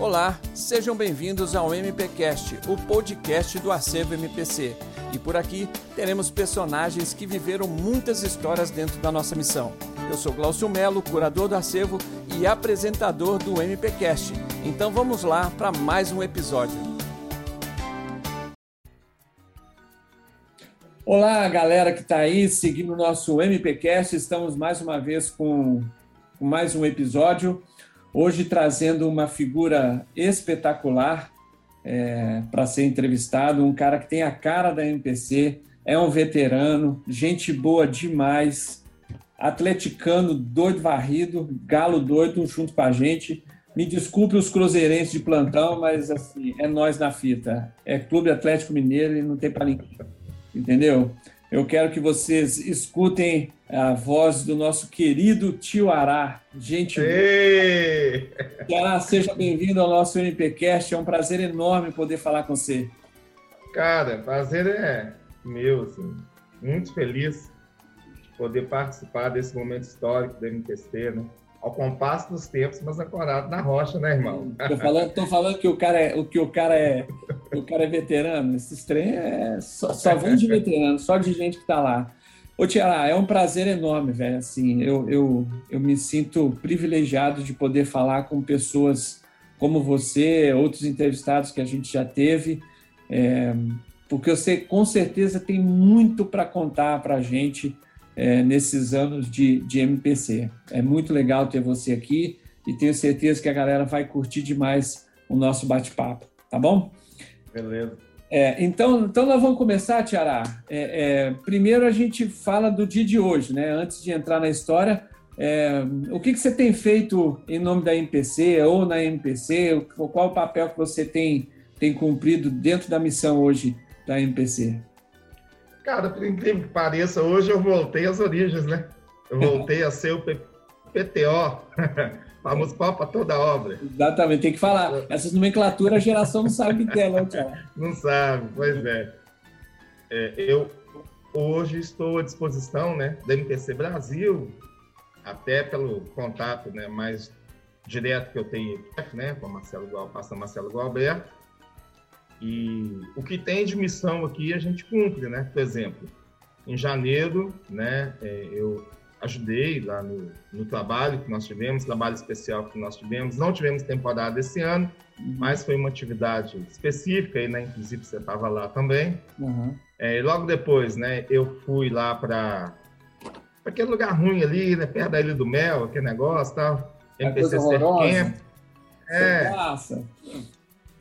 Olá, sejam bem-vindos ao MPcast, o podcast do Acervo MPC. E por aqui teremos personagens que viveram muitas histórias dentro da nossa missão. Eu sou Glaucio Melo, curador do acervo e apresentador do MPcast. Então vamos lá para mais um episódio. Olá, galera que está aí seguindo o nosso MPcast. Estamos mais uma vez com, com mais um episódio. Hoje trazendo uma figura espetacular é, para ser entrevistado, um cara que tem a cara da MPC, é um veterano, gente boa demais, atleticano doido varrido, galo doido junto com a gente. Me desculpe os cruzeirenses de plantão, mas assim, é nós na fita. É Clube Atlético Mineiro e não tem para ninguém. Entendeu? Eu quero que vocês escutem a voz do nosso querido tio Ará. Gente, Ará, seja bem-vindo ao nosso NPcast. É um prazer enorme poder falar com você. Cara, prazer é meu, assim. Muito feliz de poder participar desse momento histórico do MPC, né? Ao compasso dos tempos, mas ancorado na rocha, né, irmão? Tô falando, tô falando que o cara é, o que o cara é, o cara é veterano. Esses trem é só, só vem de veterano, só de gente que tá lá. Ô, Tiara, é um prazer enorme, velho. Assim, eu, eu, eu me sinto privilegiado de poder falar com pessoas como você, outros entrevistados que a gente já teve, é, porque você com certeza tem muito para contar para a gente é, nesses anos de, de MPC. É muito legal ter você aqui e tenho certeza que a galera vai curtir demais o nosso bate-papo, tá bom? Beleza. É, então, então nós vamos começar, Tiará. É, é, primeiro a gente fala do dia de hoje, né? Antes de entrar na história, é, o que, que você tem feito em nome da MPC ou na MPC? Qual o papel que você tem, tem cumprido dentro da missão hoje da MPC? Cara, por incrível que pareça, hoje eu voltei às origens, né? Eu voltei a ser o PTO, famoso pau para toda obra. Exatamente, tem que falar. Essas nomenclaturas a geração não sabe que é, não, Tiago? Não sabe, pois é. é. Eu hoje estou à disposição né, da MPC Brasil, até pelo contato né, mais direto que eu tenho né, com o Marcelo pastor Marcelo Gualberto, e o que tem de missão aqui a gente cumpre, né? Por exemplo, em janeiro, né, é, eu ajudei lá no, no, trabalho que nós tivemos, trabalho especial que nós tivemos. Não tivemos temporada esse ano, uhum. mas foi uma atividade específica, e, né, inclusive você estava lá também. Uhum. É, e logo depois, né, eu fui lá para aquele lugar ruim ali, né, perto da Ilha do Mel, aquele negócio tal. MPC Camp. É. Nossa.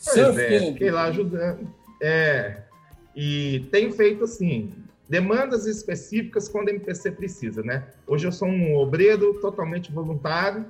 Pois é, fiquei lá ajudando. É, e tem feito assim, demandas específicas quando a MPC precisa, né? Hoje eu sou um obreiro totalmente voluntário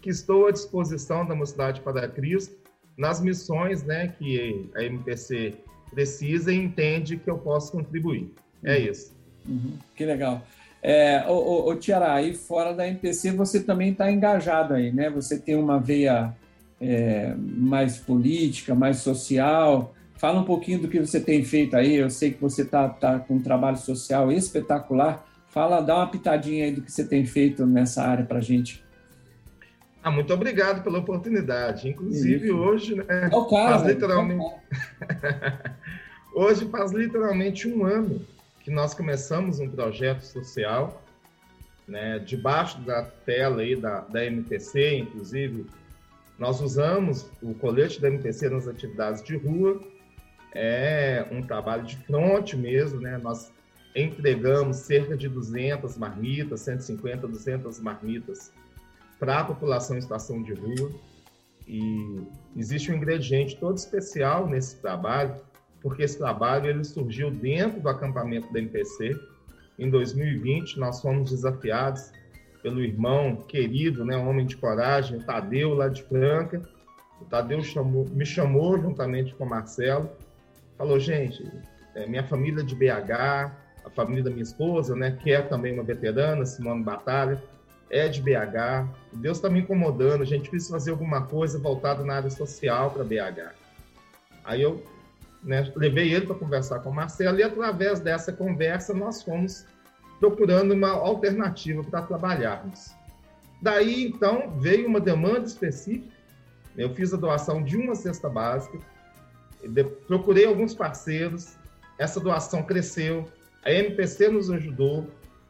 que estou à disposição da Mocidade para Cristo nas missões, né, que a MPC precisa e entende que eu posso contribuir. É uhum. isso. Uhum. Que legal. É, o, o, Tiara, aí fora da MPC você também está engajado aí, né? Você tem uma veia é, mais política, mais social. Fala um pouquinho do que você tem feito aí. Eu sei que você está tá com um trabalho social espetacular. Fala, dá uma pitadinha aí do que você tem feito nessa área para a gente. Ah, muito obrigado pela oportunidade. Inclusive Isso. hoje, né? É o cara, faz literalmente. hoje faz literalmente um ano que nós começamos um projeto social, né? Debaixo da tela aí da, da MTC, inclusive nós usamos o colete da MPC nas atividades de rua, é um trabalho de fronte mesmo, né? Nós entregamos cerca de 200 marmitas, 150, 200 marmitas para a população em situação de rua. E existe um ingrediente todo especial nesse trabalho, porque esse trabalho ele surgiu dentro do acampamento da MPC. Em 2020, nós fomos desafiados pelo irmão querido, né, homem de coragem, Tadeu, lá de Franca. O Tadeu chamou, me chamou juntamente com o Marcelo, falou, gente, é, minha família de BH, a família da minha esposa, né, que é também uma veterana, Simone Batalha, é de BH. Deus está me incomodando, a gente precisa fazer alguma coisa voltada na área social para BH. Aí eu né, levei ele para conversar com o Marcelo e através dessa conversa nós fomos procurando uma alternativa para trabalharmos. Daí, então, veio uma demanda específica Eu fiz a doação de uma cesta básica, procurei alguns parceiros, essa doação cresceu, a MPC nos ajudou.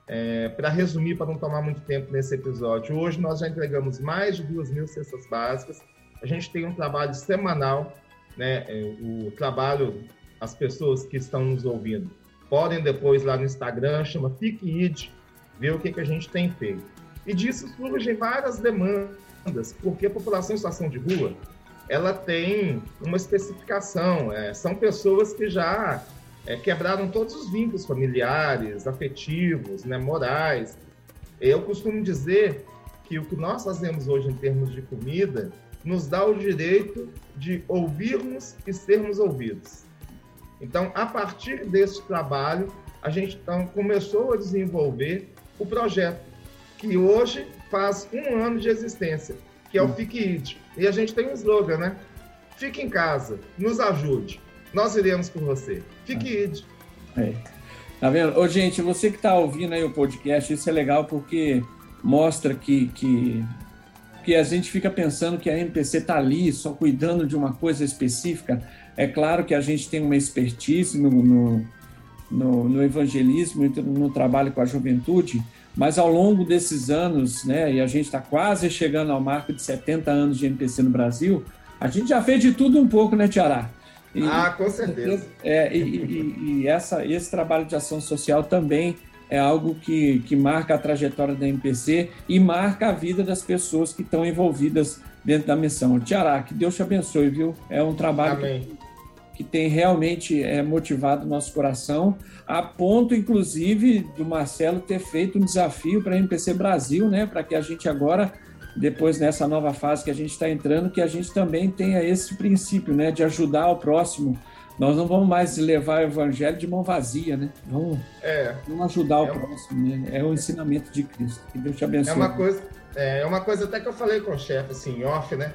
É, para resumir, para não tomar muito tempo nesse episódio, hoje nós já entregamos mais de duas mil cestas básicas. A gente tem um trabalho semanal, né? É, o trabalho, as pessoas que estão nos ouvindo podem depois lá no Instagram, chama FICID, ver o que, que a gente tem feito. E disso surgem várias demandas, porque a população em situação de rua ela tem uma especificação. É, são pessoas que já é, quebraram todos os vínculos familiares, afetivos, né, morais. Eu costumo dizer que o que nós fazemos hoje em termos de comida nos dá o direito de ouvirmos e sermos ouvidos. Então, a partir desse trabalho, a gente então começou a desenvolver o projeto, que hoje faz um ano de existência, que é o hum. Fique It. E a gente tem um slogan, né? Fique em casa, nos ajude. Nós iremos por você. Fique ah. id. É. Tá vendo? Ô, gente, você que está ouvindo aí o podcast, isso é legal porque mostra que, que, que a gente fica pensando que a MPC está ali só cuidando de uma coisa específica. É claro que a gente tem uma expertise no, no, no, no evangelismo, no trabalho com a juventude, mas ao longo desses anos, né, e a gente está quase chegando ao marco de 70 anos de MPC no Brasil, a gente já fez de tudo um pouco, né, Tiará? E, ah, com certeza. É, e, e, e, essa, esse trabalho de ação social também é algo que, que marca a trajetória da MPC e marca a vida das pessoas que estão envolvidas dentro da missão. Tiará, que Deus te abençoe, viu? É um trabalho que, que, tem realmente é, motivado o nosso coração, a ponto, inclusive, do Marcelo ter feito um desafio para a MPC Brasil, né? Para que a gente agora depois nessa nova fase que a gente está entrando, que a gente também tenha esse princípio, né, de ajudar o próximo. Nós não vamos mais levar o evangelho de mão vazia, né? Vamos, é, vamos ajudar o é próximo, né? É o ensinamento de Cristo. Que Deus te abençoe. É uma coisa, é, é uma coisa até que eu falei com o chefe, assim, off, né?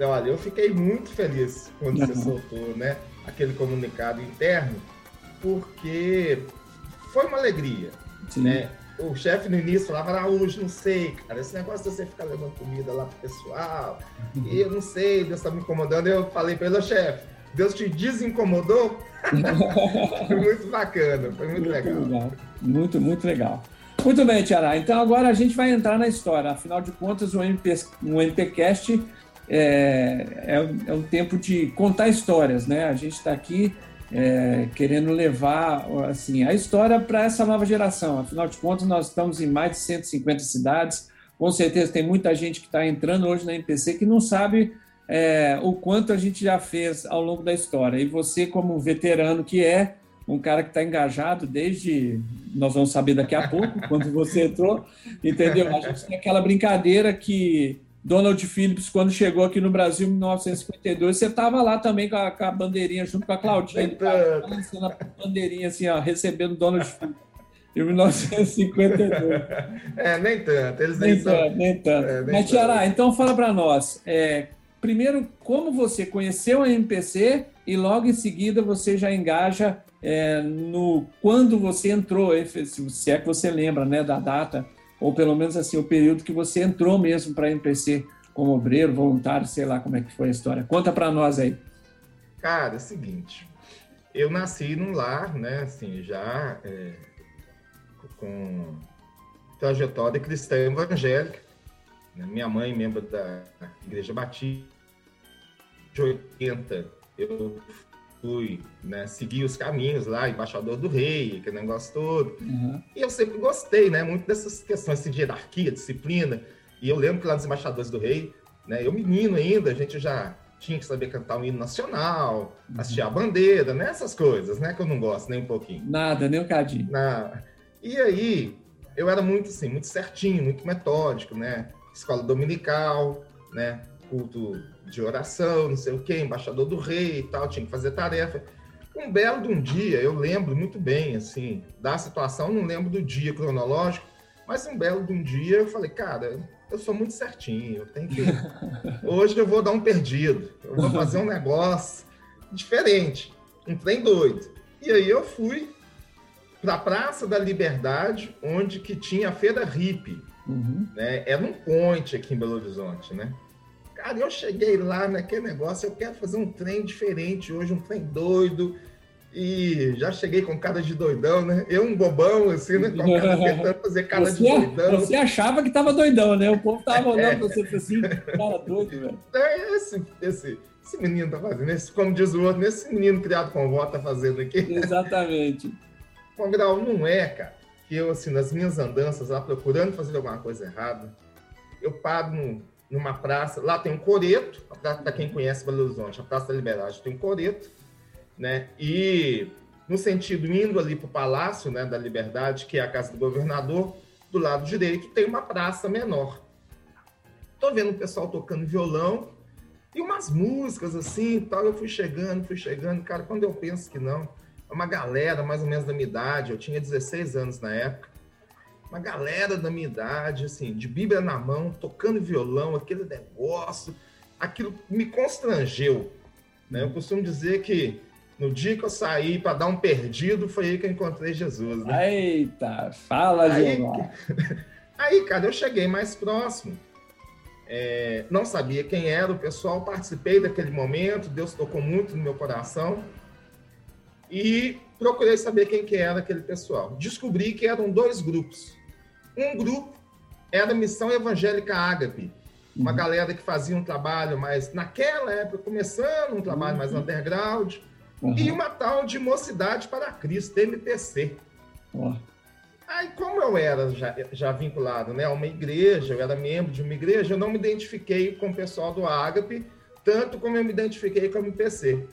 Olha, eu fiquei muito feliz quando uhum. você soltou, né, aquele comunicado interno, porque foi uma alegria, Sim. né? o chefe no início falava, Araújo, não sei, cara, esse negócio de você ficar levando comida lá pro pessoal, e eu não sei, Deus tá me incomodando. Eu falei para ele, chefe, Deus te desincomodou? foi muito bacana, foi muito, muito legal. legal. Muito, muito legal. Muito bem, Tiara. Então agora a gente vai entrar na história. Afinal de contas, o, MP, o MPCast é, é, é um tempo de contar histórias, né? A gente está aqui é, querendo levar assim a história para essa nova geração. Afinal de contas, nós estamos em mais de 150 cidades. Com certeza tem muita gente que está entrando hoje na MPC que não sabe é, o quanto a gente já fez ao longo da história. E você, como veterano que é, um cara que está engajado desde. Nós vamos saber daqui a pouco, quando você entrou, entendeu? A gente tem aquela brincadeira que Donald Phillips, quando chegou aqui no Brasil em 1952, você estava lá também com a, com a, bandeirinha, junto com a Claudinha, ele lançando a bandeirinha assim, ó, recebendo Donald Phillips. Em 1952. É, nem tanto. Eles nem, nem tanto. Nem tanto. É, nem Mas, Tiara, então fala para nós. É, primeiro, como você conheceu a MPC e logo em seguida você já engaja é, no quando você entrou, se é que você lembra né, da data ou pelo menos assim, o período que você entrou mesmo para a MPC como obreiro, voluntário, sei lá como é que foi a história. Conta para nós aí. Cara, é o seguinte, eu nasci num lar, né, assim, já é, com trajetória cristã evangélica. Né? Minha mãe, membro da Igreja Batista, de 80, eu fui né, seguir os caminhos lá, embaixador do rei, aquele negócio todo. Uhum. E eu sempre gostei, né, muito dessas questões assim, de hierarquia, disciplina. E eu lembro que lá nos embaixadores do rei, né, eu menino ainda, a gente já tinha que saber cantar o um hino nacional, uhum. assistir a bandeira, né, essas coisas, né, que eu não gosto nem um pouquinho. Nada, nem um cadinho. Na... E aí, eu era muito assim, muito certinho, muito metódico, né, escola dominical, né, culto de oração, não sei o quê, embaixador do rei e tal, tinha que fazer tarefa. Um belo de um dia, eu lembro muito bem, assim, da situação, não lembro do dia cronológico, mas um belo de um dia eu falei, cara, eu sou muito certinho, eu tenho que. Hoje eu vou dar um perdido, eu vou fazer um negócio diferente, um trem doido. E aí eu fui para a Praça da Liberdade, onde que tinha a feira hippie. Uhum. Né? Era um ponte aqui em Belo Horizonte, né? Cara, eu cheguei lá naquele negócio, eu quero fazer um trem diferente hoje, um trem doido. E já cheguei com cara de doidão, né? Eu um bobão, assim, né? Com cara, tentando fazer cara você, de doidão. Você achava que tava doidão, né? O povo tava olhando pra você assim, cara doido, velho. É esse, esse, esse menino tá fazendo, esse, como diz o outro, esse menino criado com vó tá fazendo aqui. Exatamente. Com grau, não é, cara, que eu, assim, nas minhas andanças lá, procurando fazer alguma coisa errada, eu paro no, numa praça, lá tem um coreto, para quem conhece Belo Horizonte, a Praça da Liberdade tem um coreto, né? E no sentido indo ali para o Palácio né, da Liberdade, que é a casa do governador, do lado direito tem uma praça menor. Tô vendo o pessoal tocando violão e umas músicas assim, tal. Eu fui chegando, fui chegando, cara. Quando eu penso que não, é uma galera mais ou menos da minha idade. Eu tinha 16 anos na época. Uma galera da minha idade, assim, de Bíblia na mão, tocando violão, aquele negócio. Aquilo me constrangeu. Né? Eu costumo dizer que no dia que eu saí para dar um perdido, foi aí que eu encontrei Jesus. Né? Eita, fala, aí, aí, cara, eu cheguei mais próximo. É, não sabia quem era o pessoal, participei daquele momento, Deus tocou muito no meu coração e procurei saber quem que era aquele pessoal. Descobri que eram dois grupos. Um grupo era a Missão Evangélica Ágape, uma uhum. galera que fazia um trabalho mais, naquela época, começando um trabalho uhum. mais underground, Uhum. E uma tal de Mocidade para Cristo, MPC. Uhum. Aí, como eu era já, já, vinculado né, a uma igreja, eu era membro de uma igreja, eu não me identifiquei com o pessoal do Ágape, tanto como eu me identifiquei com o MPC.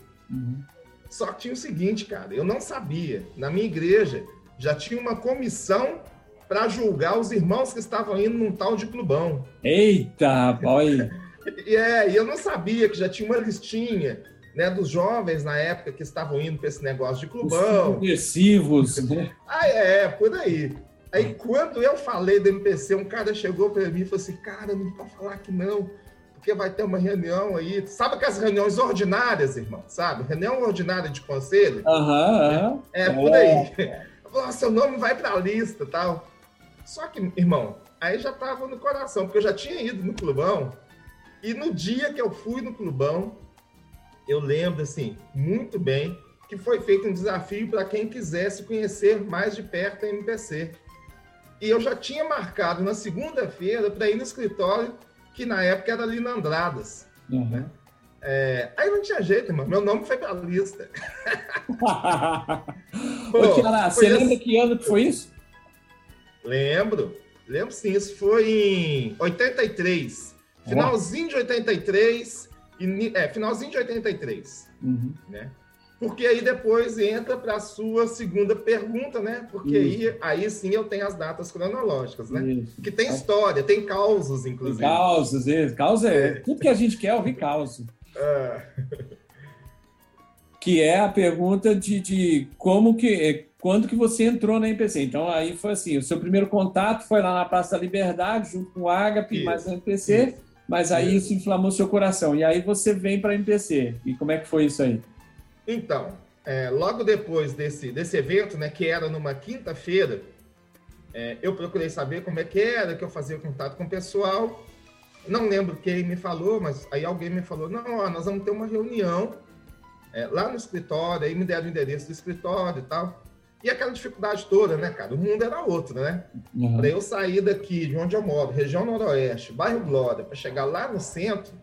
Só que tinha o seguinte, cara, eu não sabia. Na minha igreja já tinha uma comissão para julgar os irmãos que estavam indo num tal de clubão. Eita, boy! e é, e eu não sabia que já tinha uma listinha né, dos jovens na época que estavam indo para esse negócio de clubão. Progressivos, né? Ah, é, por aí. Aí quando eu falei do MPC, um cara chegou para mim e falou assim: cara, não pode falar que não, porque vai ter uma reunião aí. Sabe aquelas reuniões ordinárias, irmão? Sabe? Reunião ordinária de conselho? Aham, uhum, É, é, por aí. Falou, seu nome vai para a lista tal. Só que, irmão, aí já tava no coração, porque eu já tinha ido no clubão. E no dia que eu fui no clubão, eu lembro assim muito bem que foi feito um desafio para quem quisesse conhecer mais de perto a MPC. E eu já tinha marcado na segunda-feira para ir no escritório, que na época era ali na Andradas. Uhum. Né? É, aí não tinha jeito, irmão. Meu nome foi para a lista. Pô, Ô, Tiara, você assim... lembra que ano que foi isso? Lembro. Lembro sim. Isso foi em 83. Finalzinho de 83 é, finalzinho de 83, uhum. né? Porque aí depois entra para a sua segunda pergunta, né? Porque aí, aí sim eu tenho as datas cronológicas, né? Isso. Que tem história, tem causos, inclusive. Tem causos, isso. Causa é, é. Tudo que a gente quer é ouvir causa. É. Que é a pergunta de, de como que. É, quando que você entrou na MPC? Então, aí foi assim: o seu primeiro contato foi lá na Praça da Liberdade, junto com o Agape, mais a MPC. Isso mas aí isso inflamou seu coração. E aí você vem para a MPC. E como é que foi isso aí? Então, é, logo depois desse, desse evento, né, que era numa quinta-feira, é, eu procurei saber como é que era, que eu fazia contato com o pessoal. Não lembro quem me falou, mas aí alguém me falou: não, ó, nós vamos ter uma reunião é, lá no escritório. Aí me deram o endereço do escritório e tal. E aquela dificuldade toda, né, cara? O mundo era outro, né? Uhum. Para eu sair daqui, de onde eu moro, região noroeste, bairro Glória, para chegar lá no centro,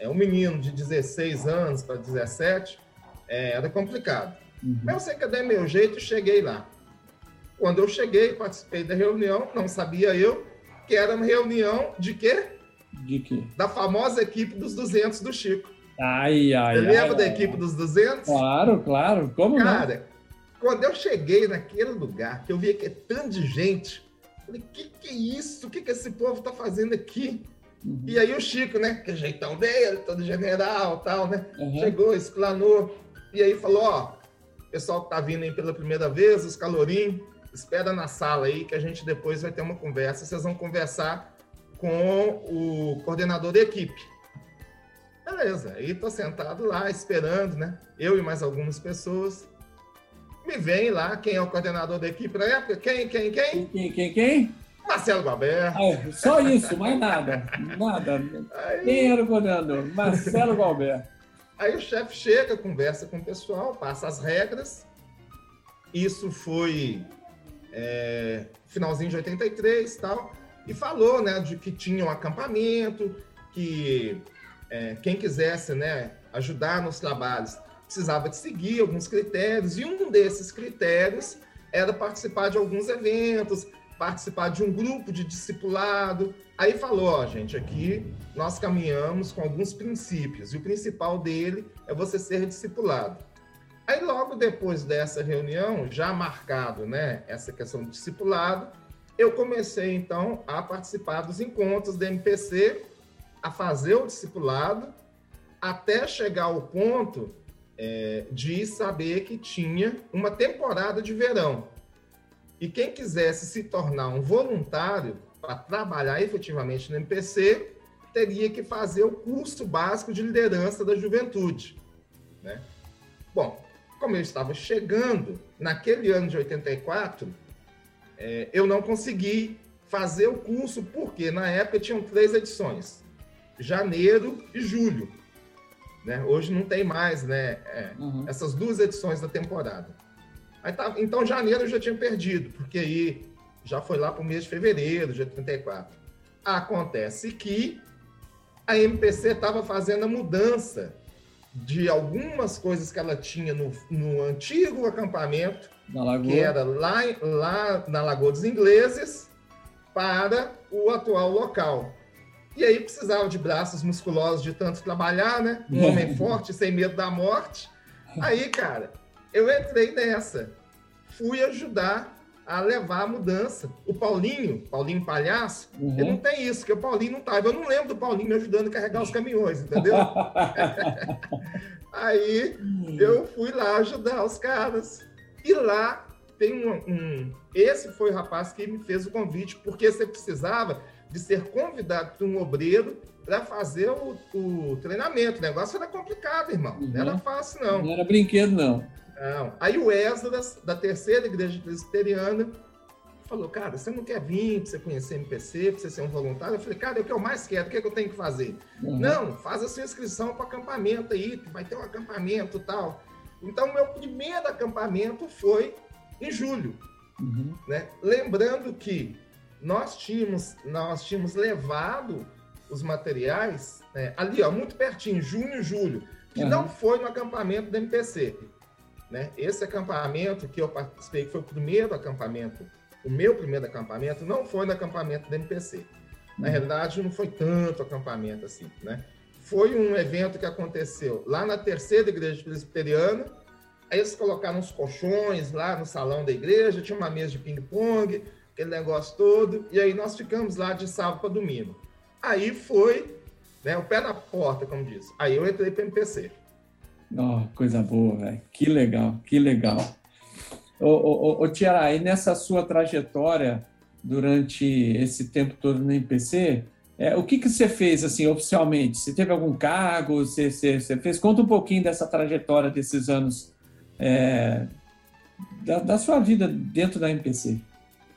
é um menino de 16 anos para 17, é, era complicado. Uhum. Mas eu sei que eu dei meu jeito e cheguei lá. Quando eu cheguei, participei da reunião, não sabia eu que era uma reunião de quê? De quê? Da famosa equipe dos 200 do Chico. Ai, ai, Você lembra ai, da ai. equipe dos 200? Claro, claro. Como Cara, não? Quando eu cheguei naquele lugar, que eu vi que tanto de gente, falei, que que é isso? O que que esse povo tá fazendo aqui? Uhum. E aí o Chico, né, que é jeitão dele, todo general tal, né, uhum. chegou, explanou, e aí falou, ó, pessoal que tá vindo aí pela primeira vez, os calorinhos, espera na sala aí que a gente depois vai ter uma conversa, vocês vão conversar com o coordenador da equipe. Beleza, aí tô sentado lá esperando, né, eu e mais algumas pessoas, me vem lá, quem é o coordenador da equipe na época? Quem, quem, quem? Quem, quem, quem? Marcelo Galber. só isso, mais nada. Nada. Aí... Quem era o coordenador? Marcelo Galber. Aí o chefe chega, conversa com o pessoal, passa as regras. Isso foi é, finalzinho de 83 e tal. E falou, né, de que tinha um acampamento, que é, quem quisesse, né, ajudar nos trabalhos precisava de seguir alguns critérios. E um desses critérios era participar de alguns eventos, participar de um grupo de discipulado. Aí falou, ó, gente, aqui nós caminhamos com alguns princípios, e o principal dele é você ser discipulado. Aí logo depois dessa reunião, já marcado, né, essa questão do discipulado, eu comecei então a participar dos encontros da MPC, a fazer o discipulado, até chegar ao ponto é, de saber que tinha uma temporada de verão. E quem quisesse se tornar um voluntário para trabalhar efetivamente no MPC, teria que fazer o curso básico de liderança da juventude. Né? Bom, como eu estava chegando, naquele ano de 84, é, eu não consegui fazer o curso, porque na época tinham três edições: janeiro e julho. Né? Hoje não tem mais né, é, uhum. essas duas edições da temporada. Aí tá, então, janeiro eu já tinha perdido, porque aí já foi lá para o mês de fevereiro de 84. Acontece que a MPC estava fazendo a mudança de algumas coisas que ela tinha no, no antigo acampamento, que era lá, lá na Lagoa dos Ingleses, para o atual local. E aí precisava de braços musculosos de tanto trabalhar, né? Um homem forte, sem medo da morte. Aí, cara, eu entrei nessa. Fui ajudar a levar a mudança. O Paulinho, Paulinho Palhaço, uhum. ele não tem isso, porque o Paulinho não estava. Eu não lembro do Paulinho me ajudando a carregar os caminhões, entendeu? Aí eu fui lá ajudar os caras. E lá tem um, um, Esse foi o rapaz que me fez o convite, porque você precisava de ser convidado por um obreiro para fazer o, o, treinamento. O negócio era complicado, irmão. Uhum. Não era fácil, não. Não era brinquedo, não. Não. Aí o Esdras, da terceira igreja presbiteriana, falou, cara, você não quer vir para você conhecer MPC, para você ser um voluntário? Eu falei, cara, é o que eu mais quero, o que, é que eu tenho que fazer? Uhum. Não, faz a sua inscrição para acampamento aí, vai ter um acampamento tal. Então, meu primeiro acampamento foi em julho. Uhum. Né? Lembrando que nós tínhamos, nós tínhamos levado os materiais né, ali, ó, muito pertinho, junho e julho, que uhum. não foi no acampamento da MPC. Né? Esse acampamento que eu participei, que foi o primeiro acampamento, o meu primeiro acampamento, não foi no acampamento da MPC. Na uhum. realidade, não foi tanto acampamento assim, né? Foi um evento que aconteceu lá na terceira igreja presbiteriana. Aí eles colocaram uns colchões lá no salão da igreja, tinha uma mesa de ping-pong, aquele negócio todo. E aí nós ficamos lá de sábado para domingo. Aí foi né, o pé na porta, como diz. Aí eu entrei para o MPC. Oh, coisa boa, velho. Que legal, que legal. Ô, ô, ô, Tiara, aí nessa sua trajetória durante esse tempo todo no MPC, é, o que, que você fez assim oficialmente? Você teve algum cargo? Você, você, você fez? Conta um pouquinho dessa trajetória desses anos é, da, da, sua vida dentro da MPC.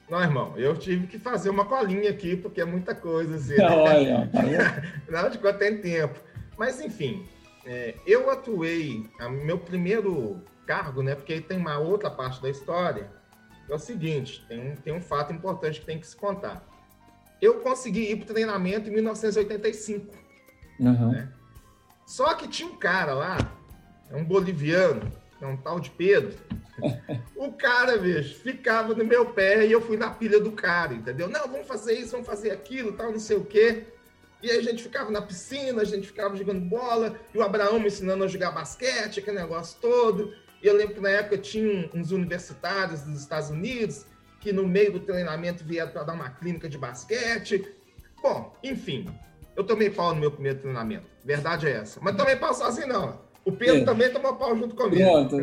Não, irmão, eu tive que fazer uma colinha aqui, porque é muita coisa. Assim, né? Olha, Não, de quanto tem tempo. Mas, enfim, é, eu atuei, meu primeiro cargo, né? Porque tem uma outra parte da história, é o seguinte, tem um, tem um fato importante que tem que se contar. Eu consegui ir para o treinamento em 1985. Uhum. Né? Só que tinha um cara lá, é um boliviano, é um tal de Pedro. o cara, bicho, ficava no meu pé e eu fui na pilha do cara, entendeu? Não, vamos fazer isso, vamos fazer aquilo, tal, não sei o quê. E aí a gente ficava na piscina, a gente ficava jogando bola, e o Abraão me ensinando a jogar basquete, aquele negócio todo. E eu lembro que na época tinha uns universitários dos Estados Unidos que no meio do treinamento vieram para dar uma clínica de basquete. Bom, enfim, eu tomei pau no meu primeiro treinamento. Verdade é essa. Mas tomei pau sozinho, não. O Pedro é. também tomou pau junto comigo. Pronto.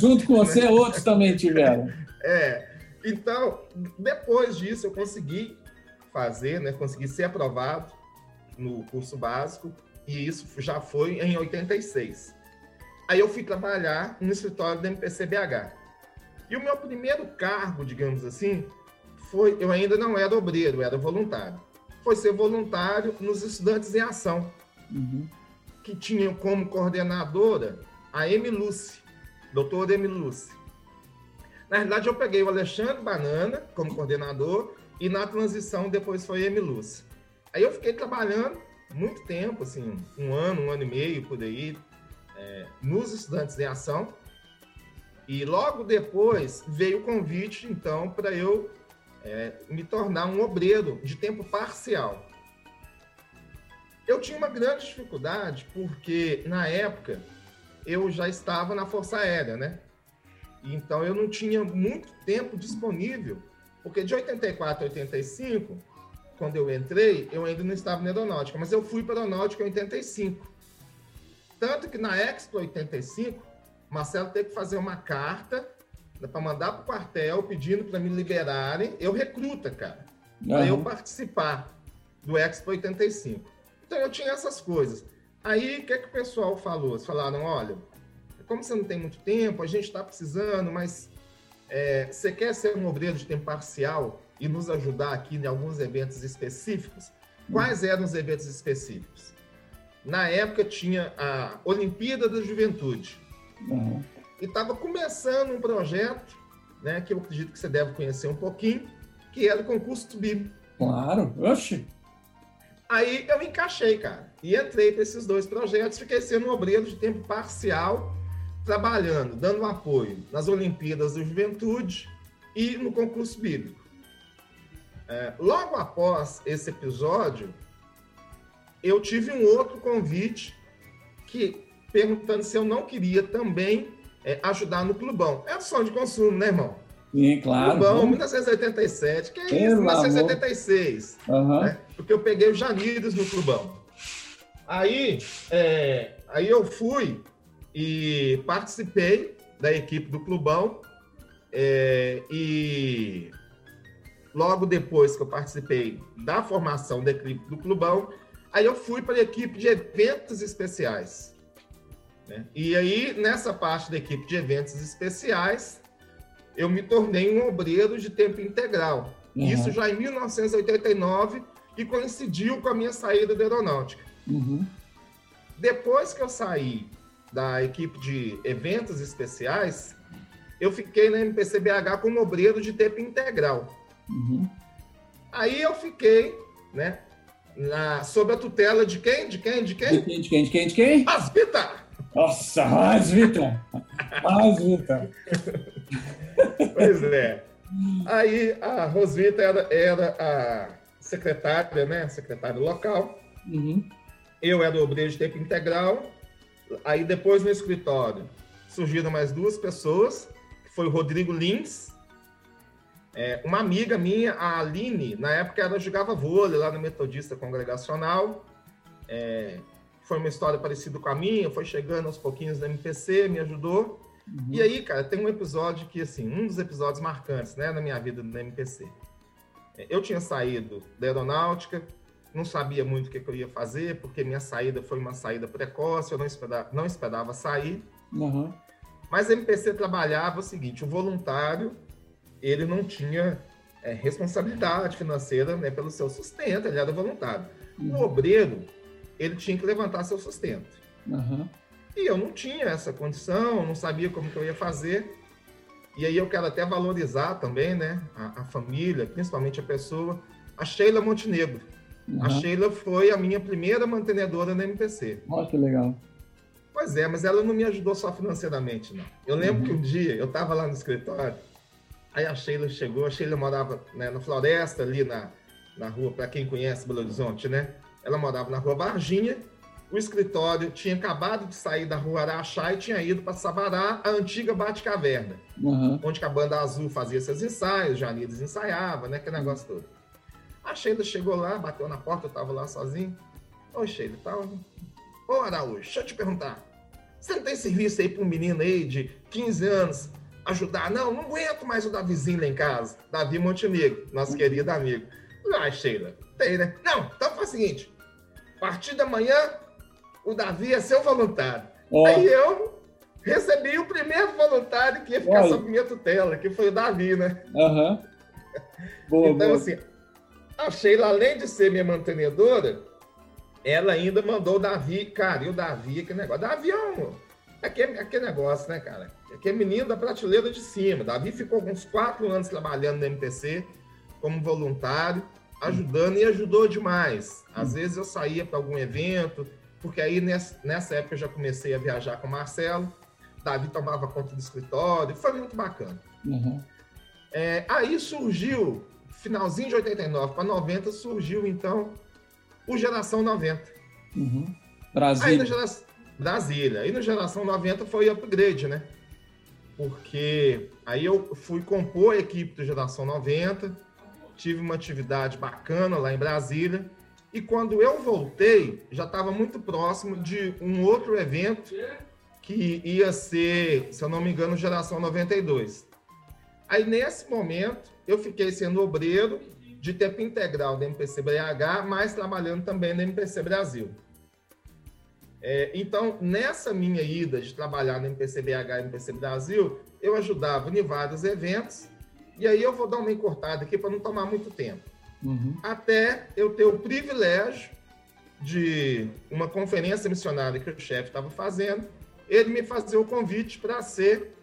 Junto com você, outros também tiveram. É. Então, depois disso, eu consegui fazer, né? Consegui ser aprovado no curso básico, e isso já foi em 86. Aí eu fui trabalhar no escritório da MPCBH. E o meu primeiro cargo, digamos assim, foi, eu ainda não era obreiro, era voluntário. Foi ser voluntário nos Estudantes em Ação, uhum. que tinha como coordenadora a Emiluce, doutora Emiluce. Na realidade, eu peguei o Alexandre Banana como coordenador e na transição depois foi a Emiluce. Aí eu fiquei trabalhando muito tempo, assim, um ano, um ano e meio por aí, é, nos Estudantes em Ação. E logo depois veio o convite, então, para eu é, me tornar um obreiro de tempo parcial. Eu tinha uma grande dificuldade porque, na época, eu já estava na Força Aérea, né? Então, eu não tinha muito tempo disponível, porque de 84 a 85, quando eu entrei, eu ainda não estava na aeronáutica, mas eu fui para a aeronáutica em 85. Tanto que na Expo 85, Marcelo teve que fazer uma carta para mandar para o quartel pedindo para me liberarem. Eu recruta, cara, uhum. para eu participar do Expo 85. Então eu tinha essas coisas. Aí o que, é que o pessoal falou? Eles falaram: olha, como você não tem muito tempo, a gente está precisando, mas é, você quer ser um obreiro de tempo parcial e nos ajudar aqui em alguns eventos específicos? Quais eram os eventos específicos? Na época tinha a Olimpíada da Juventude. Uhum e estava começando um projeto, né, que eu acredito que você deve conhecer um pouquinho, que era o concurso bíblico. Claro, oxe. Aí eu encaixei, cara, e entrei para esses dois projetos, fiquei sendo um obreiro de tempo parcial, trabalhando, dando apoio nas Olimpíadas da Juventude e no concurso bíblico. É, logo após esse episódio, eu tive um outro convite que perguntando se eu não queria também é, ajudar no clubão. É o som de consumo, né, irmão? Sim, claro. Clubão, vamos... 1987. Que é isso, 1976. Uhum. Né? Porque eu peguei o Janires no clubão. Aí, é, aí eu fui e participei da equipe do clubão. É, e logo depois que eu participei da formação da equipe do clubão, aí eu fui para a equipe de eventos especiais. Né? E aí, nessa parte da equipe de eventos especiais, eu me tornei um obreiro de tempo integral. Uhum. Isso já em 1989, que coincidiu com a minha saída da aeronáutica. Uhum. Depois que eu saí da equipe de eventos especiais, eu fiquei na MPCBH como obreiro de tempo integral. Uhum. Aí eu fiquei, né, na, sob a tutela de quem? De quem? De quem? De quem? De quem? De quem? De quem? Asbita! Nossa! Mais, Vitor! Pois é. Aí a Rosvita era, era a secretária, né? Secretária local. Uhum. Eu era o obreiro de tempo integral. Aí depois no escritório surgiram mais duas pessoas, que foi o Rodrigo Lins, é, uma amiga minha, a Aline, na época ela jogava vôlei lá no Metodista Congregacional. É, foi uma história parecida com a minha, foi chegando aos pouquinhos na MPC, me ajudou. Uhum. E aí, cara, tem um episódio que, assim, um dos episódios marcantes, né, na minha vida na MPC. É, eu tinha saído da aeronáutica, não sabia muito o que, eu ia fazer, porque minha saída foi uma saída precoce, eu não esperava, não esperava sair. Uhum. Mas a MPC trabalhava o seguinte, o voluntário, ele não tinha é, responsabilidade financeira né, pelo seu sustento, ele era voluntário. Uhum. O obreiro, ele tinha que levantar seu sustento. Uhum. E eu não tinha essa condição, não sabia como que eu ia fazer. E aí eu quero até valorizar também, né, a, a família, principalmente a pessoa, a Sheila Montenegro. Uhum. A Sheila foi a minha primeira mantenedora na MPC. Olha que legal. Pois é, mas ela não me ajudou só financeiramente, não. Eu lembro uhum. que um dia eu estava lá no escritório, aí a Sheila chegou, a Sheila morava né, na floresta, ali na, na rua, para quem conhece Belo Horizonte, né? Ela morava na rua Varginha. O escritório tinha acabado de sair da rua Araxá e tinha ido para Sabará, a antiga Bate-Caverna, uhum. onde a banda azul fazia seus ensaios, Janides ensaiava, né? Aquele negócio todo. A Sheila chegou lá, bateu na porta, eu estava lá sozinho. Oi, Sheila, tá? Ô, Araújo, deixa eu te perguntar. Você não tem serviço aí para um menino aí de 15 anos ajudar? Não, não aguento mais o Davizinho lá em casa. Davi Montenegro, nosso querido amigo. Ah, Sheila, tem, né? Não, então faz o seguinte: a partir da manhã, o Davi é seu voluntário. Oh. Aí eu recebi o primeiro voluntário que ia ficar Oi. sob minha tutela, que foi o Davi, né? Uhum. Boa, então, boa. assim, a Sheila, além de ser minha mantenedora, ela ainda mandou o Davi, cara, e o Davi, aquele negócio. Davi é um. Aquele, aquele negócio, né, cara? Aquele menino da prateleira de cima. Davi ficou uns quatro anos trabalhando no MPC como voluntário, ajudando e ajudou demais. Às vezes eu saía para algum evento, porque aí nessa, época eu já comecei a viajar com o Marcelo. Davi tomava conta do escritório, foi muito bacana. Uhum. É, aí surgiu, finalzinho de 89 para 90, surgiu então o Geração 90. Uhum. Brasília. Aí. Brasília. Aí no Geração 90 foi upgrade, né? Porque aí eu fui compor a equipe do Geração 90, tive uma atividade bacana lá em Brasília. E quando eu voltei, já estava muito próximo de um outro evento que ia ser, se eu não me engano, Geração 92. Aí, nesse momento, eu fiquei sendo obreiro de tempo integral da MPC BH, mas trabalhando também na MPC Brasil. É, então, nessa minha ida de trabalhar na MPC BH e MPC Brasil, eu ajudava em vários eventos, e aí eu vou dar uma encurtada aqui para não tomar muito tempo. Uhum. Até eu ter o privilégio de uma conferência missionária que o chefe estava fazendo, ele me fazer o convite para ser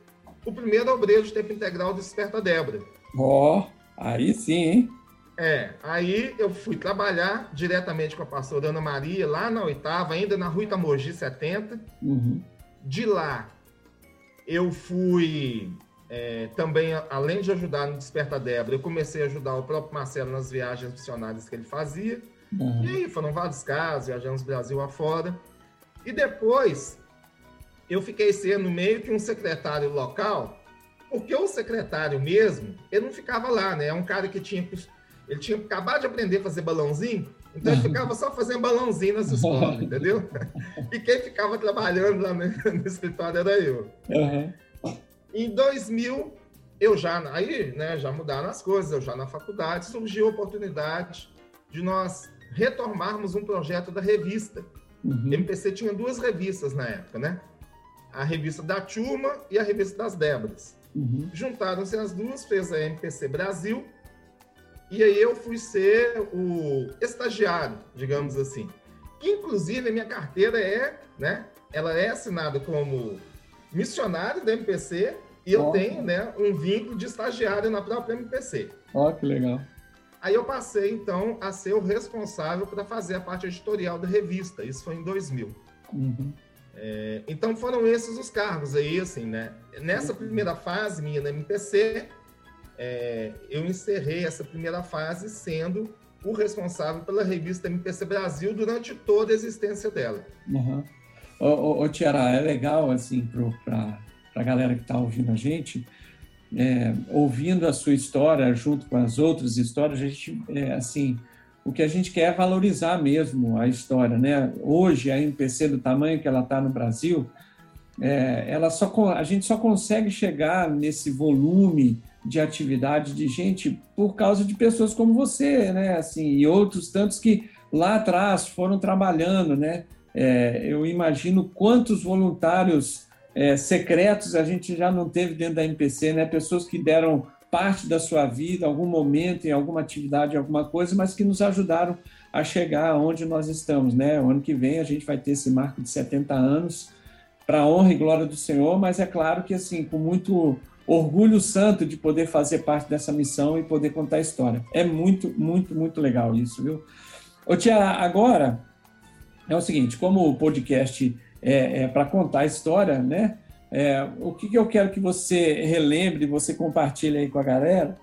o primeiro obreiro de tempo integral do Desperta Débora. Ó, oh, aí sim, hein? É, aí eu fui trabalhar diretamente com a pastora Ana Maria, lá na oitava, ainda na Rua Itamogi 70. Uhum. De lá, eu fui é, também, além de ajudar no Desperta Débora, eu comecei a ajudar o próprio Marcelo nas viagens missionárias que ele fazia. Uhum. E aí foram vários casos, viajamos Brasil afora. E depois, eu fiquei sendo meio que um secretário local, porque o secretário mesmo, ele não ficava lá, né? É um cara que tinha ele tinha acabado de aprender a fazer balãozinho, então ele ficava só fazendo balãozinho nas escolas, entendeu? E quem ficava trabalhando lá no, no escritório era eu. Uhum. Em 2000, eu já, aí, né, já mudaram as coisas, eu já na faculdade, surgiu a oportunidade de nós retomarmos um projeto da revista. Uhum. MPC tinha duas revistas na época, né? A revista da Turma e a revista das Débras. Uhum. Juntaram-se as duas, fez a MPC Brasil, e aí eu fui ser o estagiário, digamos assim. Inclusive a minha carteira é, né? Ela é assinada como missionário da MPC e eu tenho, né, um vínculo de estagiário na própria MPC. Ó, oh, que legal. Aí eu passei então a ser o responsável para fazer a parte editorial da revista. Isso foi em 2000. Uhum. É, então foram esses os cargos aí, assim, né? Nessa primeira fase minha na MPC, é, eu encerrei essa primeira fase sendo o responsável pela revista MPC Brasil durante toda a existência dela. Uhum. Ô, ô, ô Tiara, é legal, assim, para a galera que está ouvindo a gente, é, ouvindo a sua história junto com as outras histórias, a gente, é, assim, o que a gente quer é valorizar mesmo a história, né? Hoje, a MPC do tamanho que ela está no Brasil, é, ela só, a gente só consegue chegar nesse volume de atividade de gente por causa de pessoas como você, né? Assim, e outros tantos que lá atrás foram trabalhando, né? É, eu imagino quantos voluntários é, secretos a gente já não teve dentro da MPC, né? Pessoas que deram parte da sua vida, algum momento, em alguma atividade, alguma coisa, mas que nos ajudaram a chegar onde nós estamos, né? O ano que vem a gente vai ter esse marco de 70 anos para honra e glória do Senhor, mas é claro que assim, com muito orgulho santo de poder fazer parte dessa missão e poder contar a história. É muito, muito, muito legal isso, viu? Ô Tia, agora é o seguinte, como o podcast é, é para contar a história, né? É, o que, que eu quero que você relembre, você compartilhe aí com a galera.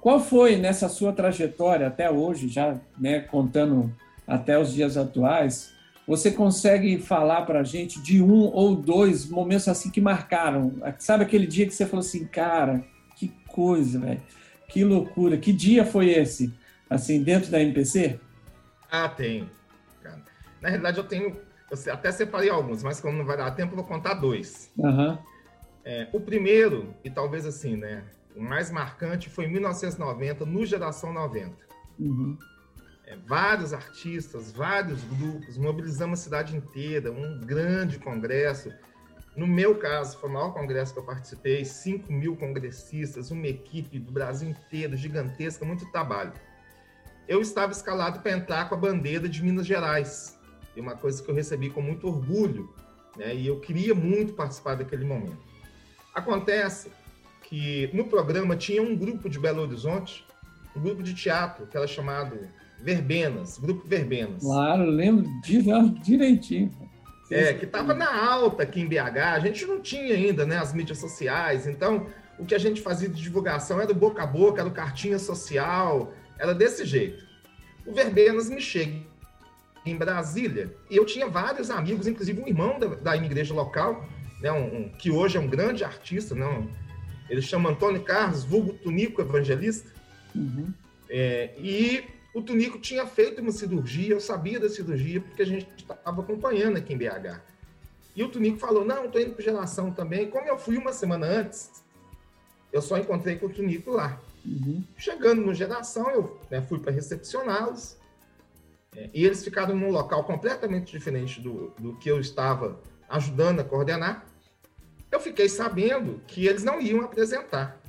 Qual foi nessa sua trajetória até hoje, já né, contando até os dias atuais, você consegue falar para a gente de um ou dois momentos assim que marcaram? Sabe aquele dia que você falou assim, cara, que coisa, velho, que loucura, que dia foi esse, assim, dentro da MPC? Ah, tem. Na realidade, eu tenho, eu até separei alguns, mas como não vai dar tempo, eu vou contar dois. Uhum. É, o primeiro, e talvez assim, né, o mais marcante foi em 1990, no Geração 90. Uhum é, vários artistas, vários grupos, mobilizamos a cidade inteira, um grande congresso. No meu caso, foi o maior congresso que eu participei, 5 mil congressistas, uma equipe do Brasil inteiro, gigantesca, muito trabalho. Eu estava escalado para entrar com a bandeira de Minas Gerais, e uma coisa que eu recebi com muito orgulho, né? e eu queria muito participar daquele momento. Acontece que no programa tinha um grupo de Belo Horizonte, um grupo de teatro, que era chamado Verbenas, Grupo Verbenas. Claro, lembro direitinho. É, que estava na alta aqui em BH, a gente não tinha ainda né, as mídias sociais, então o que a gente fazia de divulgação era do boca a boca, era do cartinha social, era desse jeito. O Verbenas me chega em Brasília e eu tinha vários amigos, inclusive um irmão da, da igreja local, né, um, um, que hoje é um grande artista, né, um, ele chama Antônio Carlos, vulgo Tunico Evangelista, uhum. é, e o Tunico tinha feito uma cirurgia, eu sabia da cirurgia, porque a gente estava acompanhando aqui em BH. E o Tunico falou: Não, estou indo para geração também. Como eu fui uma semana antes, eu só encontrei com o Tunico lá. Uhum. Chegando no geração, eu né, fui para recepcioná-los. É, e eles ficaram num local completamente diferente do, do que eu estava ajudando a coordenar. Eu fiquei sabendo que eles não iam apresentar.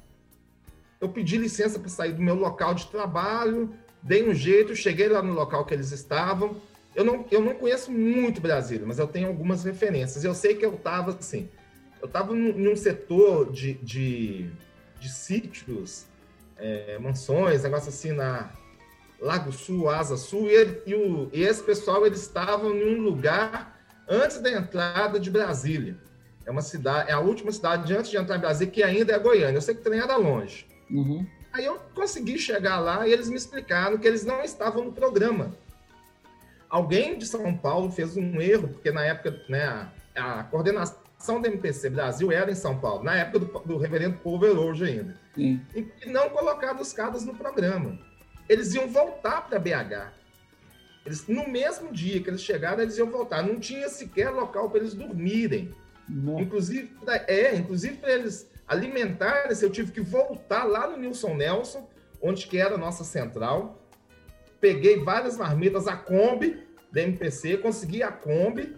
Eu pedi licença para sair do meu local de trabalho, dei um jeito, cheguei lá no local que eles estavam. Eu não, eu não conheço muito Brasília, mas eu tenho algumas referências. Eu sei que eu estava assim, eu estava em um setor de, de, de sítios, é, mansões, negócio assim na Lago Sul, Asa Sul, e, ele, e, o, e esse pessoal eles estavam em um lugar antes da entrada de Brasília. É uma cidade, é a última cidade antes de entrar em Brasília, que ainda é Goiânia. Eu sei que o trem era longe. Uhum. Aí eu consegui chegar lá e eles me explicaram que eles não estavam no programa. Alguém de São Paulo fez um erro, porque na época, né, a, a coordenação da MPC Brasil era em São Paulo, na época do, do reverendo Pover hoje ainda. Sim. E não colocaram os caras no programa. Eles iam voltar para BH. Eles, no mesmo dia que eles chegaram, eles iam voltar. Não tinha sequer local para eles dormirem. Não. Inclusive, é, inclusive para eles alimentar eu tive que voltar lá no Nilson Nelson, onde que era a nossa central. Peguei várias marmitas, a Kombi da MPC, consegui a Kombi,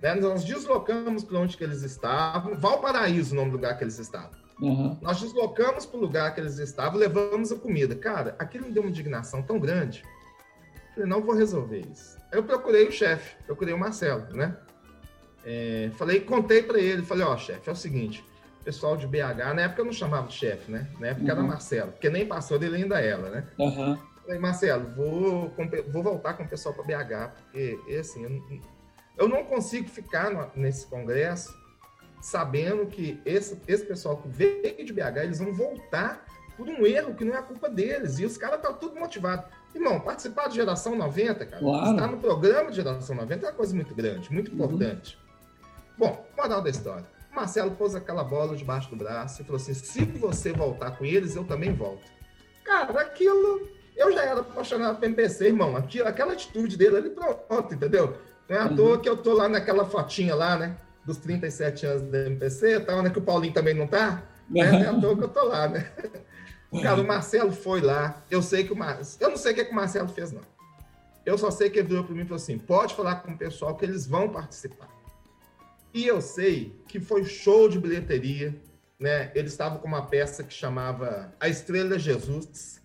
né? nós deslocamos para onde que eles estavam, Valparaíso, o nome do lugar que eles estavam. Uhum. Nós deslocamos para o lugar que eles estavam, levamos a comida. Cara, aquilo me deu uma indignação tão grande. Falei, não vou resolver isso. Eu procurei o chefe, procurei o Marcelo, né? É, falei, contei para ele, falei, ó, chefe, é o seguinte, pessoal de BH, na época eu não chamava de chefe, né? Na época uhum. era Marcelo, porque nem passou dele ainda ela, né? Uhum. Falei, Marcelo, vou, vou voltar com o pessoal para BH, porque, assim, eu, eu não consigo ficar no, nesse congresso sabendo que esse, esse pessoal que veio de BH, eles vão voltar por um erro que não é a culpa deles. E os caras estão tudo motivados. Irmão, participar de Geração 90, cara, claro. estar no programa de Geração 90 é uma coisa muito grande, muito uhum. importante. Bom, moral da história. Marcelo pôs aquela bola debaixo do braço e falou assim: se você voltar com eles, eu também volto. Cara, aquilo. Eu já era apaixonado pelo MPC, irmão. Aquilo, aquela atitude dele ali, pronto, entendeu? Não é à uhum. toa que eu tô lá naquela fotinha lá, né? Dos 37 anos da MPC, tá, né? Que o Paulinho também não tá. Né? Não é à toa que eu tô lá, né? Cara, o Marcelo foi lá. Eu sei que o Mar... Eu não sei o que, é que o Marcelo fez, não. Eu só sei que ele virou para mim e falou assim: pode falar com o pessoal que eles vão participar. E eu sei que foi show de bilheteria, né? Eles estavam com uma peça que chamava A Estrela Jesus,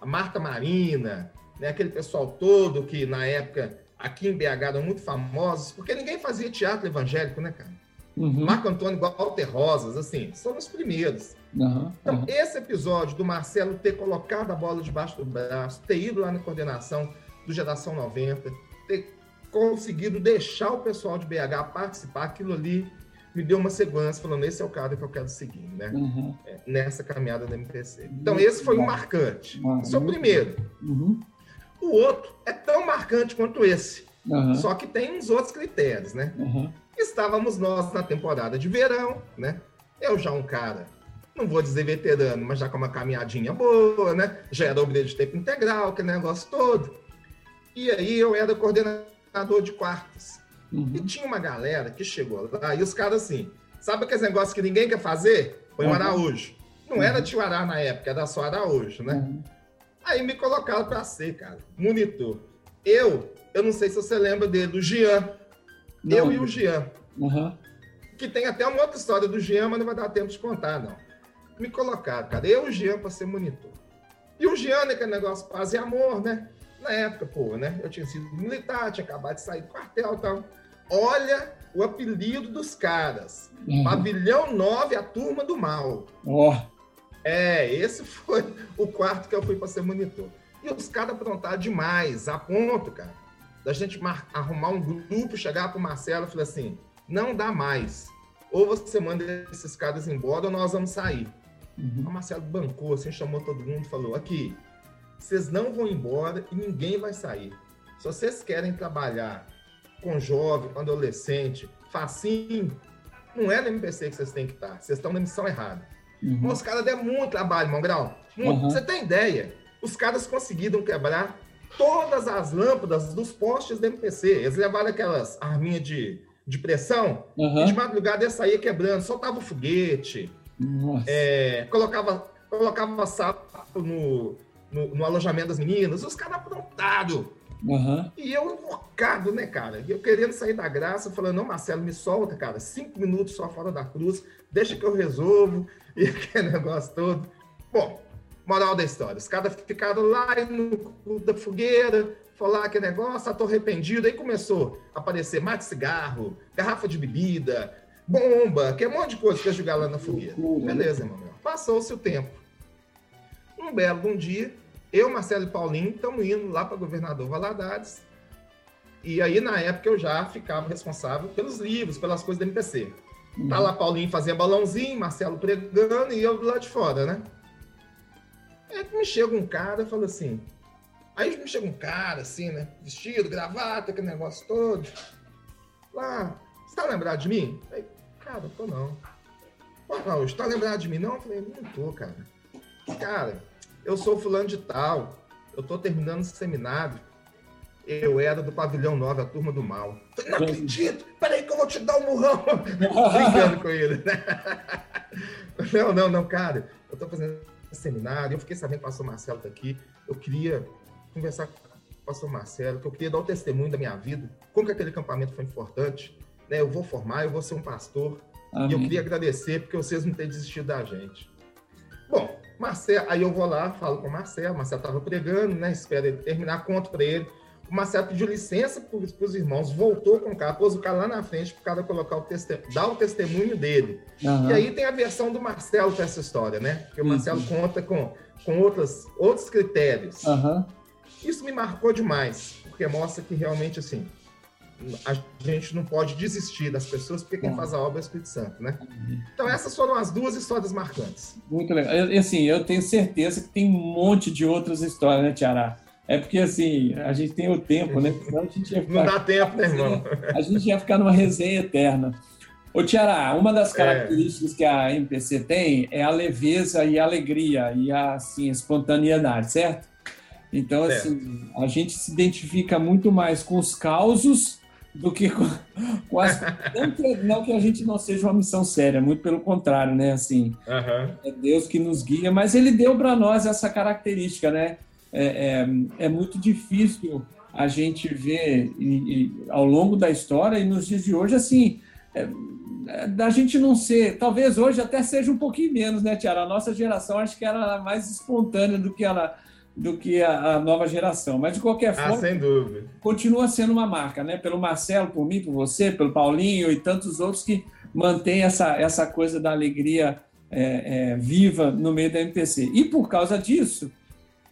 a Marta Marina, né? Aquele pessoal todo que na época aqui em BH eram muito famosos, porque ninguém fazia teatro evangélico, né, cara? Uhum. Marco Antônio Walter Rosas, assim, são os primeiros. Uhum, então, uhum. esse episódio do Marcelo ter colocado a bola debaixo do braço, ter ido lá na coordenação do Geração 90, ter conseguido deixar o pessoal de BH participar, aquilo ali me deu uma segurança, falando, esse é o cara que eu quero seguir, né? Uhum. É, nessa caminhada da MPC. Então, esse foi o um marcante. Uhum. Esse é o primeiro. Uhum. O outro é tão marcante quanto esse. Só que tem uns outros critérios, né? Estávamos nós na temporada de verão, né? Eu já um cara, não vou dizer veterano, mas já com uma caminhadinha boa, né? Já era obreiro de tempo integral, aquele negócio todo. E aí eu era coordenador de quartos. Uhum. E tinha uma galera que chegou lá e os caras assim, sabe aqueles negócios que ninguém quer fazer? Põe uhum. o Araújo. Não uhum. era tio Ará na época, era só Araújo, né? Uhum. Aí me colocaram para ser, cara, monitor. Eu, eu não sei se você lembra dele, do Jean. Não. Eu e o Jean. Uhum. que tem até uma outra história do Jean, mas não vai dar tempo de contar, não. Me colocaram, cara, eu e o Jean para ser monitor. E o Jean, né, que é negócio paz e amor, né? Na época, pô, né? Eu tinha sido militar, tinha acabado de sair do quartel e tal. Olha o apelido dos caras. Uhum. Pavilhão 9, a turma do mal. Oh. É, esse foi o quarto que eu fui para ser monitor. E os caras aprontaram demais, a ponto, cara, da gente arrumar um grupo, chegar para o Marcelo e falar assim: não dá mais. Ou você manda esses caras embora ou nós vamos sair. Uhum. O Marcelo bancou, assim, chamou todo mundo falou: aqui, vocês não vão embora e ninguém vai sair. Se vocês querem trabalhar com jovem, com adolescente, facinho, não é no MPC que vocês têm que estar. Vocês estão na missão errada. Uhum. Os caras deram muito trabalho, Mongrão. Muito. Uhum. Você tem ideia? Os caras conseguiram quebrar todas as lâmpadas dos postes do MPC. Eles levaram aquelas arminhas de, de pressão uhum. e de madrugada ia sair quebrando, soltava o foguete, é, colocava, colocava sapo no, no, no, alojamento das meninas, os caras aprontados. Uhum. E eu invocado, né, cara? Eu querendo sair da graça, falando, não, Marcelo, me solta, cara, cinco minutos só fora da cruz, deixa que eu resolvo, e aquele negócio todo. Bom, moral da história, os caras ficaram lá no da fogueira, falar que negócio, ah, tô arrependido, aí começou a aparecer mate cigarro, garrafa de bebida, bomba, que é um monte de coisa que ia jogar lá na fogueira. Beleza, irmão. Passou-se o tempo. Um belo um dia, eu, Marcelo e Paulinho estamos indo lá para governador Valadares. E aí, na época, eu já ficava responsável pelos livros, pelas coisas da MPC. Uhum. Tá lá Paulinho fazia balãozinho, Marcelo pregando e eu do lado de fora, né? Aí me chega um cara e fala assim. Aí me chega um cara, assim, né? Vestido, gravata, aquele negócio todo. Lá, você tá lembrado de mim? Aí, cara, tô não. Pô, Raul, tá lembrado de mim? Não? Eu falei, não tô, cara. Cara, eu sou fulano de tal, eu tô terminando esse seminário, eu era do pavilhão 9, a turma do mal. Falei, não acredito, peraí que eu vou te dar um murrão. Brincando com ele. Né? Não, não, não, cara, eu tô fazendo seminário, eu fiquei sabendo que o pastor Marcelo tá aqui, eu queria conversar com o pastor Marcelo, que eu queria dar o testemunho da minha vida, como que aquele acampamento foi importante, né? Eu vou formar, eu vou ser um pastor, Amém. e eu queria agradecer porque vocês não têm desistido da gente. Marcelo, aí eu vou lá, falo com o Marcelo, Marcelo estava pregando, né? Espera ele terminar, conto para ele. O Marcelo pediu licença para os irmãos, voltou com o cara, pôs o cara lá na frente para o cara colocar o testemunho, dar o testemunho dele. Uhum. E aí tem a versão do Marcelo para essa história, né? Porque o Marcelo uhum. conta com, com outras, outros critérios. Uhum. Isso me marcou demais, porque mostra que realmente, assim, a gente não pode desistir das pessoas, porque quem faz a obra é o Espírito Santo, né? Então, essas foram as duas histórias marcantes. Muito legal. E, assim, eu tenho certeza que tem um monte de outras histórias, né, Tiara? É porque, assim, a gente tem o tempo, né? Senão a gente ia ficar... Não dá tempo, né, irmão? A gente ia ficar numa resenha eterna. Ô, Tiara, uma das é. características é. que a MPC tem é a leveza e a alegria e a, assim, espontaneidade, certo? Então, certo. assim, a gente se identifica muito mais com os causos do que com, com as. não, que, não que a gente não seja uma missão séria, muito pelo contrário, né? Assim, uhum. é Deus que nos guia, mas Ele deu para nós essa característica, né? É, é, é, muito difícil a gente ver e, e, ao longo da história e nos dias de hoje, assim, é, é, da gente não ser, talvez hoje até seja um pouquinho menos, né, Tiara? A nossa geração acho que era mais espontânea do que ela do que a, a, nova geração. Mas, de qualquer ah, forma, dúvida. continua sendo uma marca, né? Pelo Marcelo, por mim, por você, pelo Paulinho e tantos outros que mantêm essa, essa coisa da alegria é, é, viva no meio da MPC. E por causa disso,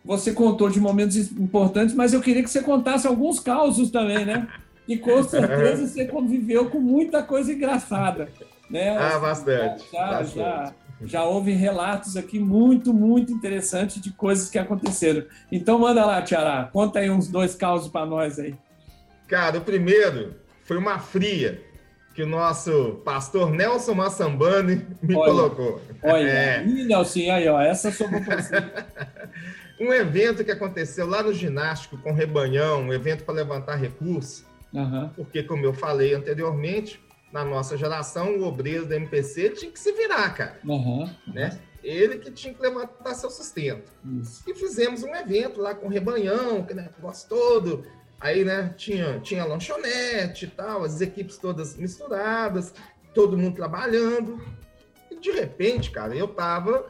você contou de momentos importantes, mas eu queria que você contasse alguns causos também, né? E com certeza você conviveu com muita coisa engraçada. Né? Ah, bastante. Já, bastante. já já houve relatos aqui muito, muito interessantes de coisas que aconteceram. Então manda lá, Tiara, conta aí uns dois casos para nós aí. Cara, o primeiro foi uma fria que o nosso pastor Nelson Massambani me olha, colocou. Olha, é. Ih, Nelson, aí, ó, essa sobrou Um evento que aconteceu lá no ginástico com Rebanhão, um evento para levantar recursos, uhum. porque, como eu falei anteriormente, na nossa geração, o obreiro da MPC tinha que se virar, cara. Uhum. Né? Ele que tinha que levantar seu sustento. Isso. E fizemos um evento lá com o Rebanhão, que negócio todo. Aí, né, tinha, tinha lanchonete e tal, as equipes todas misturadas, todo mundo trabalhando. E de repente, cara, eu tava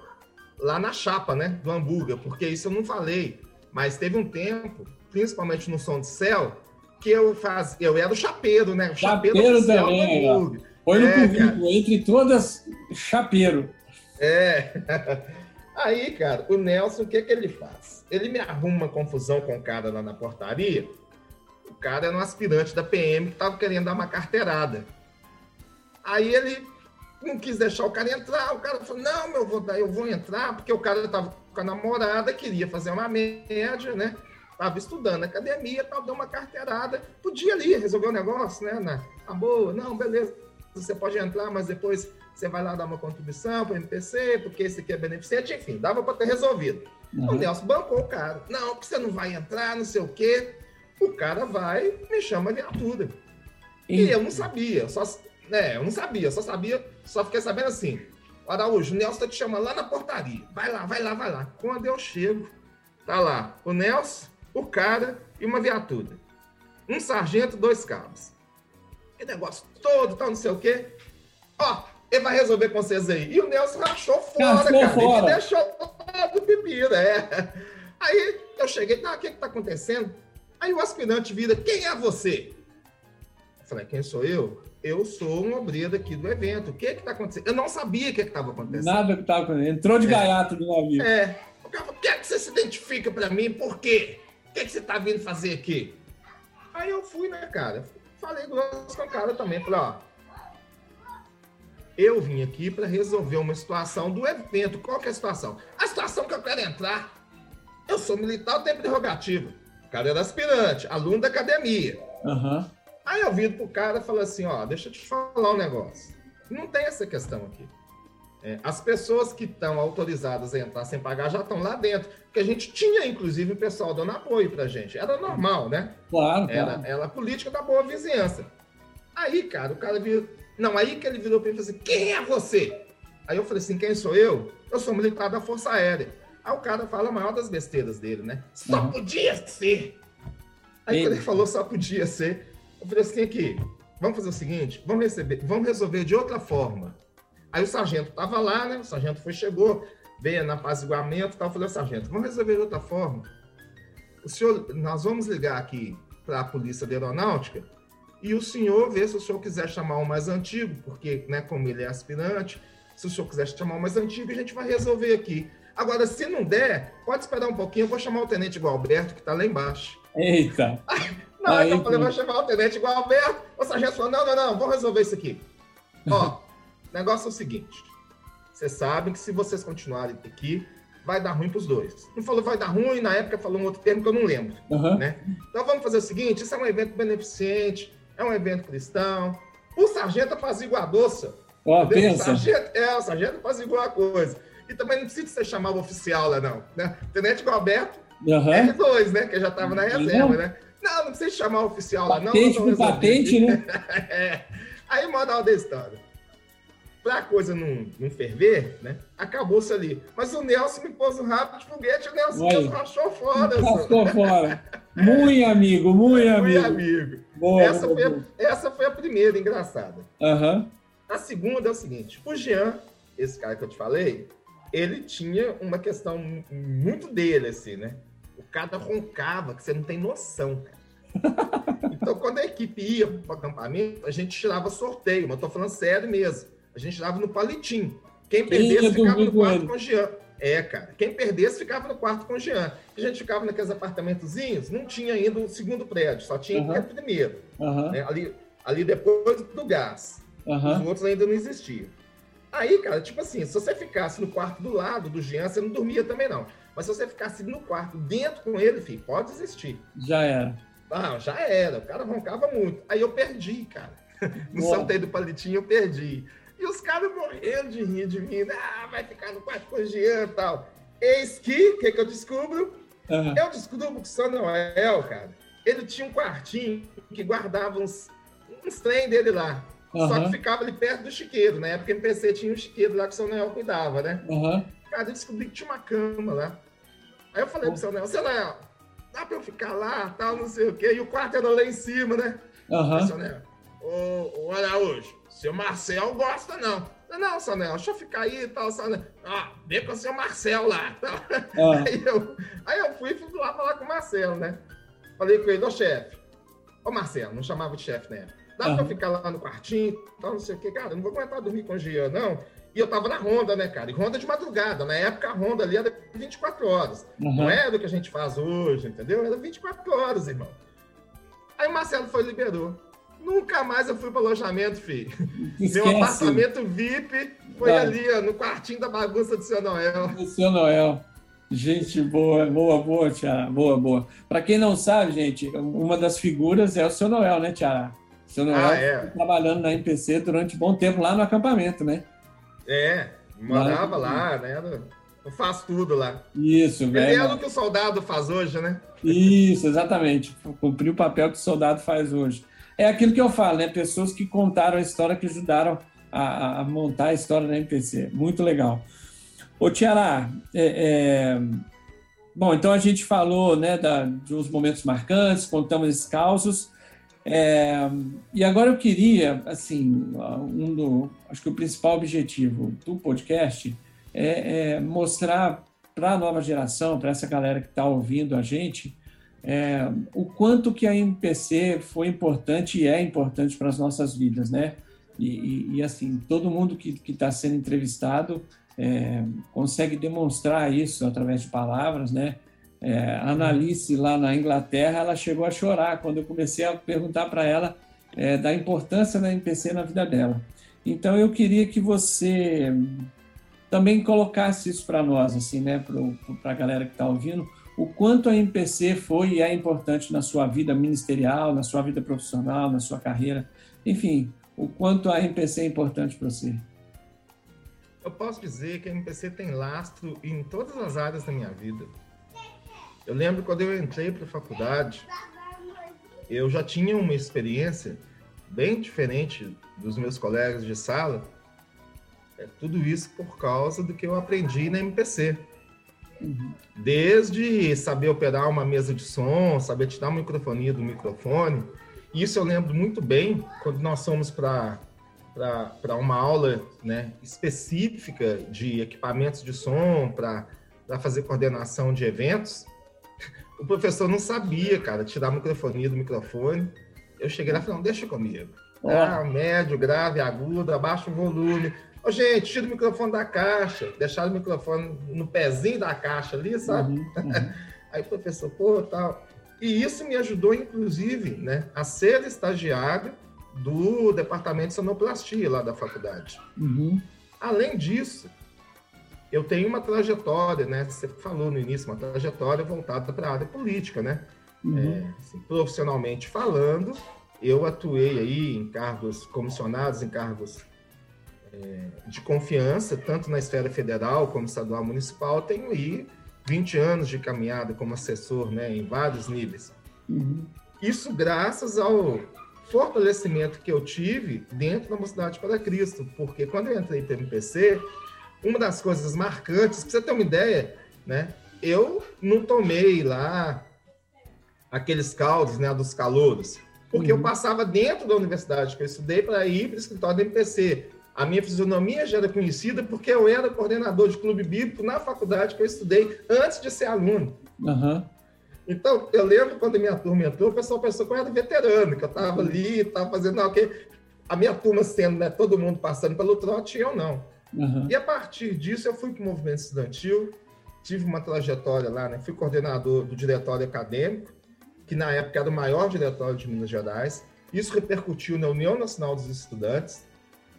lá na chapa, né, do hambúrguer, porque isso eu não falei. Mas teve um tempo, principalmente no som de céu, que eu faz, eu era o chapeiro, né? O chapeiro, chapeiro também, Põe no é, currículo, entre todas, chapeiro. É. Aí, cara, o Nelson, o que que ele faz? Ele me arruma uma confusão com o cara lá na portaria. O cara era um aspirante da PM que tava querendo dar uma carteirada. Aí ele não quis deixar o cara entrar. O cara falou: Não, meu, eu vou, eu vou entrar, porque o cara tava com a namorada, queria fazer uma média, né? Tava estudando na academia, tal, deu uma carteirada. Podia ali resolver o negócio, né? Na, na boa, não, beleza. Você pode entrar, mas depois você vai lá dar uma contribuição para o MPC, porque esse aqui é beneficente, enfim, dava para ter resolvido. Uhum. O Nelson bancou o cara. Não, porque você não vai entrar, não sei o quê. O cara vai, me chama de viatura. E, e eu não sabia, só, né, eu não sabia, só sabia, só fiquei sabendo assim. Araújo, o Nelson tá te chamando lá na portaria. Vai lá, vai lá, vai lá. Quando eu chego, tá lá o Nelson, o cara e uma viatura. Um sargento, dois cabos. Que negócio todo, tal, não sei o quê. Ó, ele vai resolver com vocês aí. E o Nelson rachou fora, cara. Fora. Ele deixou do pepino, é. Aí eu cheguei, tá, o que que tá acontecendo? Aí o aspirante vira, quem é você? Eu falei, quem sou eu? Eu sou um obreiro aqui do evento. O que que tá acontecendo? Eu não sabia o que que tava acontecendo. Nada que tava acontecendo. Entrou de é. gaiato do navio. É. O cara falou, quer que você se identifica para mim? Por quê? O que que você tá vindo fazer aqui? Aí eu fui, né, cara? Falei com o cara também. Falei, ó, eu vim aqui para resolver uma situação do evento. Qual que é a situação? A situação que eu quero entrar. Eu sou militar, eu tenho prerrogativa. O cara era aspirante, aluno da academia. Uhum. Aí eu viro pro cara e falo assim, ó, deixa eu te falar um negócio. Não tem essa questão aqui. É, as pessoas que estão autorizadas a entrar sem pagar já estão lá dentro. Porque a gente tinha, inclusive, o pessoal dando apoio pra gente. Era normal, né? Claro. Era, claro. era a política da boa vizinhança. Aí, cara, o cara viu, não, aí que ele virou para mim e falou assim: quem é você? Aí eu falei assim: quem sou eu? Eu sou militar da Força Aérea. Aí o cara fala a maior das besteiras dele, né? Só uhum. podia ser. Aí quando ele falou só podia ser, eu falei assim: aqui, vamos fazer o seguinte: vamos receber, vamos resolver de outra forma. Aí o sargento estava lá, né? O sargento foi, chegou, veio na apaziguamento e tal. Eu falei, sargento, vamos resolver de outra forma. O senhor, nós vamos ligar aqui para a Polícia de Aeronáutica e o senhor vê se o senhor quiser chamar o mais antigo, porque, né, como ele é aspirante, se o senhor quiser chamar o mais antigo, a gente vai resolver aqui. Agora, se não der, pode esperar um pouquinho, eu vou chamar o tenente Gualberto, que está lá embaixo. Eita! Na hora que eu falei, vou chamar o tenente Gualberto, o sargento falou, não, não, não, vamos resolver isso aqui. Ó, o negócio é o seguinte, vocês sabem que se vocês continuarem aqui, vai dar ruim para os dois. Não falou vai dar ruim, na época falou um outro termo que eu não lembro, uhum. né? Então vamos fazer o seguinte, isso é um evento beneficente, é um evento cristão. O sargento apaziguador, doça. Ó, oh, pensa. O sargento, é, o sargento apaziguou a coisa. E também não precisa ser chamar o oficial lá, não. Né? Tenente Alberto, uhum. R2, né? Que já estava na reserva, né? Não, não precisa chamar o oficial lá, não. Patente com patente, né? é. Aí, moral da história. Pra coisa não, não ferver, né? Acabou-se ali. Mas o Nelson me pôs um rabo de foguete, o Nelson, Nelson rachou fora. Rachou fora. Muito amigo, muito amigo. Muito amigo. Boa, essa, boa, foi boa. A, essa foi a primeira engraçada. Uhum. A segunda é o seguinte: o Jean, esse cara que eu te falei, ele tinha uma questão muito dele, assim, né? O cara roncava, que você não tem noção, cara. Então, quando a equipe ia para o acampamento, a gente tirava sorteio, mas eu tô falando sério mesmo. A gente tirava no palitinho. Quem perdesse ficava no quarto com o Jean. É, cara. Quem perdesse ficava no quarto com o Jean. A gente ficava naqueles apartamentozinhos, não tinha ainda o segundo prédio, só tinha uhum. o primeiro. Uhum. Né? Ali, ali depois do gás. Uhum. Os outros ainda não existiam. Aí, cara, tipo assim, se você ficasse no quarto do lado do Jean, você não dormia também, não. Mas se você ficasse no quarto dentro com ele, filho, pode existir. Já era. Ah, já era. O cara roncava muito. Aí eu perdi, cara. No sorteio do palitinho eu perdi. E os caras morrendo de rir de mim. Ah, vai ficar no quarto com o Jean e tal. Eis que, o que, que eu descubro? Uhum. Eu descubro que o São Noel, cara, ele tinha um quartinho que guardava uns, uns trem dele lá. Uhum. Só que ficava ali perto do chiqueiro. Época, o MPC tinha um chiqueiro lá que o São Noel cuidava, né? Uhum. Cara, eu descobri que tinha uma cama lá. Aí eu falei pro São Noel, São Noel, dá pra eu ficar lá, tal, não sei o quê. E o quarto era lá em cima, né? Uhum. Aí, São Noel, ô, ô Araújo, seu Marcel gosta, não. Não, Sanel, deixa eu ficar aí e tal, Sanel. Ah, vê com o seu Marcel lá. Ah. Aí, eu, aí eu fui, fui lá falar com o Marcelo, né? Falei com ele, ô chefe. Ô Marcelo, não chamava de chefe né? Dá ah. pra eu ficar lá no quartinho, tal, não sei o quê. Cara, não vou aguentar dormir com o Jean, não. E eu tava na Honda, né, cara? E Honda de madrugada. Na época, a Honda ali era 24 horas. Uhum. Não é do que a gente faz hoje, entendeu? Era 24 horas, irmão. Aí o Marcelo foi e liberou. Nunca mais eu fui para alojamento, filho. Esquece. Meu apartamento VIP foi tá. ali, ó, no quartinho da bagunça do seu Noel. Do seu Noel. Gente boa, boa, boa, Tiara. Boa, boa. Para quem não sabe, gente, uma das figuras é o seu Noel, né, Tiara? O seu Noel ah, é. trabalhando na MPC durante um bom tempo lá no acampamento, né? É, morava lá, lá né? Eu faço tudo lá. Isso, velho. Ele é o que o soldado faz hoje, né? Isso, exatamente. Cumprir o papel que o soldado faz hoje. É aquilo que eu falo, né? Pessoas que contaram a história, que ajudaram a, a montar a história da MPC. Muito legal. Ô, Tiara, é, é... bom, então a gente falou né, da, dos momentos marcantes, contamos esses causos. É, e agora eu queria, assim, um do, acho que o principal objetivo do podcast é, é mostrar para a nova geração, para essa galera que está ouvindo a gente, é, o quanto que a MPC foi importante e é importante para as nossas vidas, né? E, e, e assim, todo mundo que está sendo entrevistado é, consegue demonstrar isso através de palavras, né? É, a Analice, lá na Inglaterra, ela chegou a chorar quando eu comecei a perguntar para ela é, da importância da MPC na vida dela. Então, eu queria que você também colocasse isso para nós, assim, né, para a galera que está ouvindo, o quanto a MPC foi e é importante na sua vida ministerial, na sua vida profissional, na sua carreira, enfim, o quanto a MPC é importante para você. Eu posso dizer que a MPC tem lastro em todas as áreas da minha vida. Eu lembro quando eu entrei para a faculdade, eu já tinha uma experiência bem diferente dos meus colegas de sala. É tudo isso por causa do que eu aprendi na MPC. Uhum. Desde saber operar uma mesa de som, saber tirar uma microfonia do microfone. Isso eu lembro muito bem quando nós fomos para para uma aula né, específica de equipamentos de som, para fazer coordenação de eventos. O professor não sabia, cara, tirar a microfonia do microfone. Eu cheguei lá e falei, não, deixa comigo. Ah, médio, grave, agudo, abaixa o volume. Ô, gente, tira o microfone da caixa. Deixaram o microfone no pezinho da caixa ali, sabe? Uhum, uhum. Aí o professor, pô, tal. E isso me ajudou, inclusive, né, a ser estagiário do departamento de sonoplastia lá da faculdade. Uhum. Além disso, eu tenho uma trajetória, né? Você falou no início, uma trajetória voltada para a área política, né? Uhum. É, assim, profissionalmente falando, eu atuei aí em cargos comissionados, em cargos de confiança, tanto na esfera federal como estadual municipal, tenho aí 20 anos de caminhada como assessor né, em vários níveis. Uhum. Isso graças ao fortalecimento que eu tive dentro da Mocidade para Cristo, porque quando eu entrei para o MPC, uma das coisas marcantes, para você ter uma ideia, né, eu não tomei lá aqueles caldos né, dos calouros, porque uhum. eu passava dentro da universidade que eu estudei para ir para o escritório do MPC. A minha fisionomia já era conhecida porque eu era coordenador de clube bíblico na faculdade que eu estudei antes de ser aluno. Uhum. Então, eu lembro quando a minha turma entrou, o pessoal pensou que eu era veterano, que eu estava ali, estava fazendo, não, okay. a minha turma sendo, né, todo mundo passando pelo trote, eu não. Uhum. E a partir disso, eu fui para o movimento estudantil, tive uma trajetória lá, né, fui coordenador do diretório acadêmico, que na época era o maior diretório de Minas Gerais. Isso repercutiu na União Nacional dos Estudantes,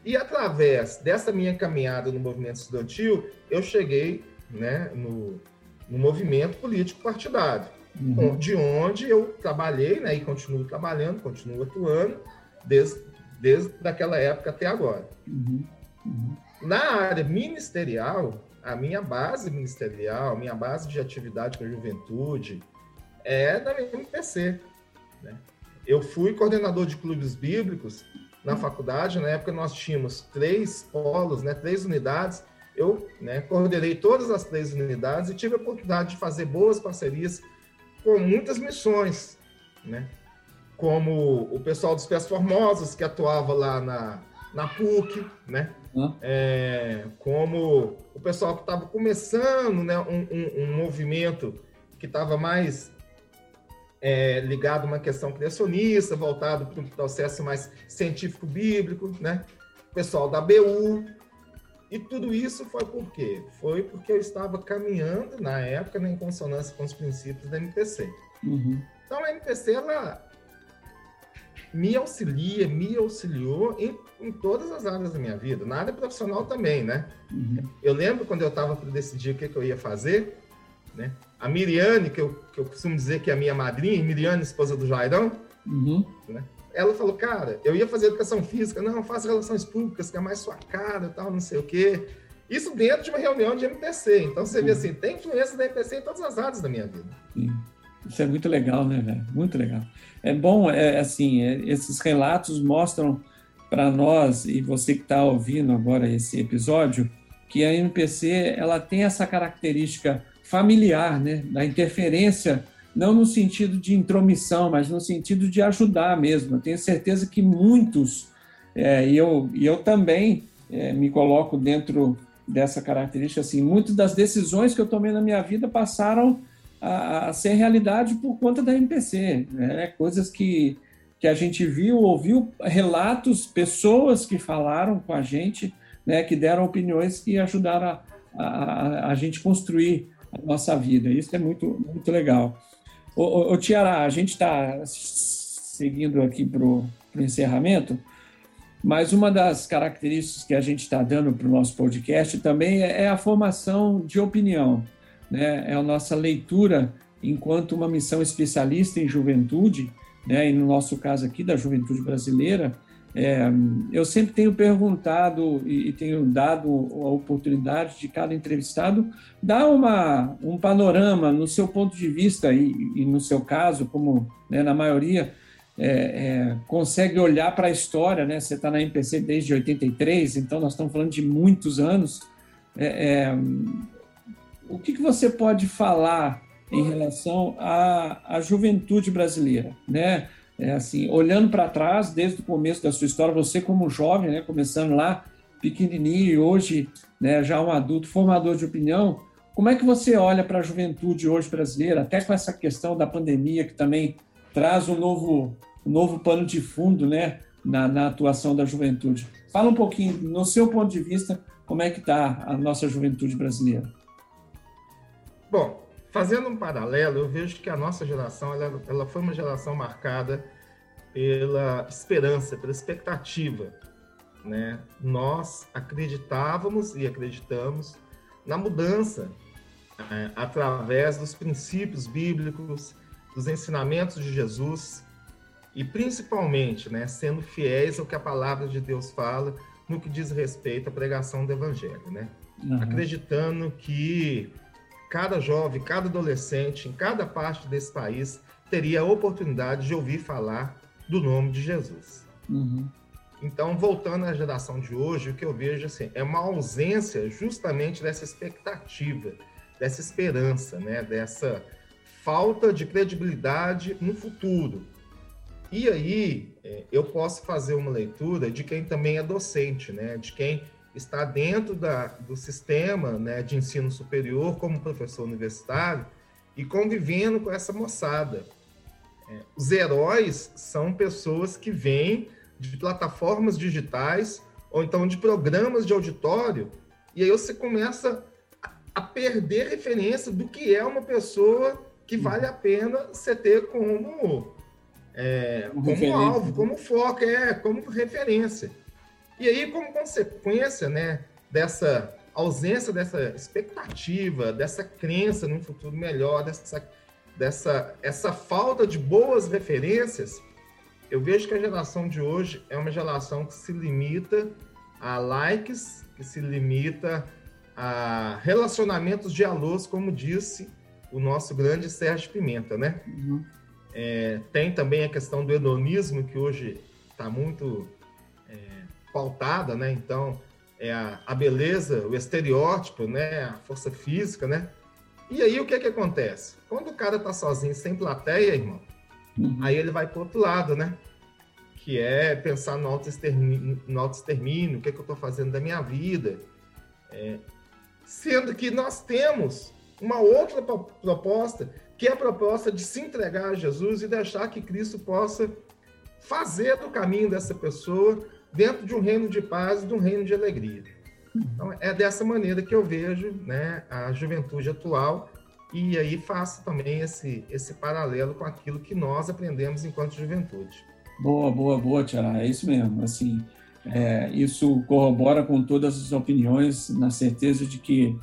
e através dessa minha caminhada no movimento estudantil, eu cheguei né, no, no movimento político partidário, uhum. de onde eu trabalhei né, e continuo trabalhando, continuo atuando desde, desde aquela época até agora. Uhum. Uhum. Na área ministerial, a minha base ministerial, minha base de atividade com a juventude é da MPC. Né? Eu fui coordenador de clubes bíblicos na faculdade. Na época nós tínhamos três polos, né, três unidades. Eu né, coordenei todas as três unidades e tive a oportunidade de fazer boas parcerias com muitas missões, né? como o pessoal dos Pés Formosos, que atuava lá na, na PUC, né? Uhum. É, como o pessoal que estava começando né, um, um, um movimento que estava mais é, ligado a uma questão criacionista, voltado para um processo mais científico-bíblico, né? O pessoal da BU. E tudo isso foi por quê? Foi porque eu estava caminhando, na época, né, em consonância com os princípios da MPC. Uhum. Então, a MPC, ela me auxilia, me auxiliou em, em, todas as áreas da minha vida, na área profissional também, né? Uhum. Eu lembro quando eu estava para decidir o que, que, eu ia fazer, né? A Miriane, que eu, que eu costumo dizer que é a minha madrinha, Miriane, esposa do Jairão, uhum. né? Ela falou, cara, eu ia fazer educação física, não, faça relações públicas, que é mais sua cara tal, não sei o quê. Isso dentro de uma reunião de MPC. Então você vê uhum. assim, tem influência da MPC em todas as áreas da minha vida. Sim. Isso é muito legal, né, velho? Muito legal. É bom, é assim, é, esses relatos mostram para nós e você que está ouvindo agora esse episódio que a MPC ela tem essa característica familiar, né, da interferência não no sentido de intromissão, mas no sentido de ajudar mesmo. Eu tenho certeza que muitos é, e eu e eu também é, me coloco dentro dessa característica assim. Muitas das decisões que eu tomei na minha vida passaram a, a ser realidade por conta da MPC, né? Coisas que, que a gente viu, ouviu relatos, pessoas que falaram com a gente, né? Que deram opiniões que ajudaram a, a, a gente construir a nossa vida. Isso é muito, muito legal. Ô, ô, Tiara, a gente está seguindo aqui para o encerramento, mas uma das características que a gente está dando para o nosso podcast também é, é a formação de opinião né, é a nossa leitura enquanto uma missão especialista em juventude, né, e no nosso caso aqui da juventude brasileira, é, eu sempre tenho perguntado e, e, tenho dado a oportunidade de cada entrevistado dar uma, um panorama no seu ponto de vista e, e no seu caso, como né, na maioria, é, é, consegue olhar para a história, né? Você está na MPC desde 83, então nós estamos falando de muitos anos. É, é o que, que você pode falar em relação à, à juventude brasileira, né? É assim, olhando para trás, desde o começo da sua história, você como jovem, né, começando lá pequenininho e hoje, né, já um adulto formador de opinião, como é que você olha para a juventude hoje brasileira, até com essa questão da pandemia que também traz um novo, um novo pano de fundo, né, na, na atuação da juventude? Fala um pouquinho, no seu ponto de vista, como é que está a nossa juventude brasileira? Bom, fazendo um paralelo, eu vejo que a nossa geração ela, ela foi uma geração marcada pela esperança, pela expectativa. Né? Nós acreditávamos e acreditamos na mudança é, através dos princípios bíblicos, dos ensinamentos de Jesus e principalmente, né, sendo fiéis ao que a palavra de Deus fala no que diz respeito à pregação do evangelho, né? Uhum. Acreditando que cada jovem, cada adolescente, em cada parte desse país, teria a oportunidade de ouvir falar do nome de Jesus. Uhum. Então, voltando à geração de hoje, o que eu vejo assim, é uma ausência justamente dessa expectativa, dessa esperança, né? dessa falta de credibilidade no futuro. E aí, é, eu posso fazer uma leitura de quem também é docente, né? de quem está dentro da, do sistema né, de ensino superior como professor universitário e convivendo com essa moçada. É, os heróis são pessoas que vêm de plataformas digitais ou então de programas de auditório e aí você começa a perder referência do que é uma pessoa que vale a pena você ter como, é, como alvo, como foco, é, como referência. E aí, como consequência né, dessa ausência dessa expectativa, dessa crença num futuro melhor, dessa, dessa essa falta de boas referências, eu vejo que a geração de hoje é uma geração que se limita a likes, que se limita a relacionamentos de alôs, como disse o nosso grande Sérgio Pimenta, né? Uhum. É, tem também a questão do hedonismo, que hoje está muito pautada, né? Então, é a, a beleza, o estereótipo, né? A força física, né? E aí o que é que acontece? Quando o cara tá sozinho, sem plateia, irmão, uhum. aí ele vai pro outro lado, né? que é pensar no autoextermínio, autoextermínio o que, é que eu estou fazendo da minha vida. É, sendo que nós temos uma outra proposta, que é a proposta de se entregar a Jesus e deixar que Cristo possa fazer do caminho dessa pessoa dentro de um reino de paz e de um reino de alegria. Então, é dessa maneira que eu vejo né, a juventude atual e aí faço também esse, esse paralelo com aquilo que nós aprendemos enquanto juventude. Boa, boa, boa, Tiara. É isso mesmo. Assim, é, isso corrobora com todas as opiniões, na certeza de que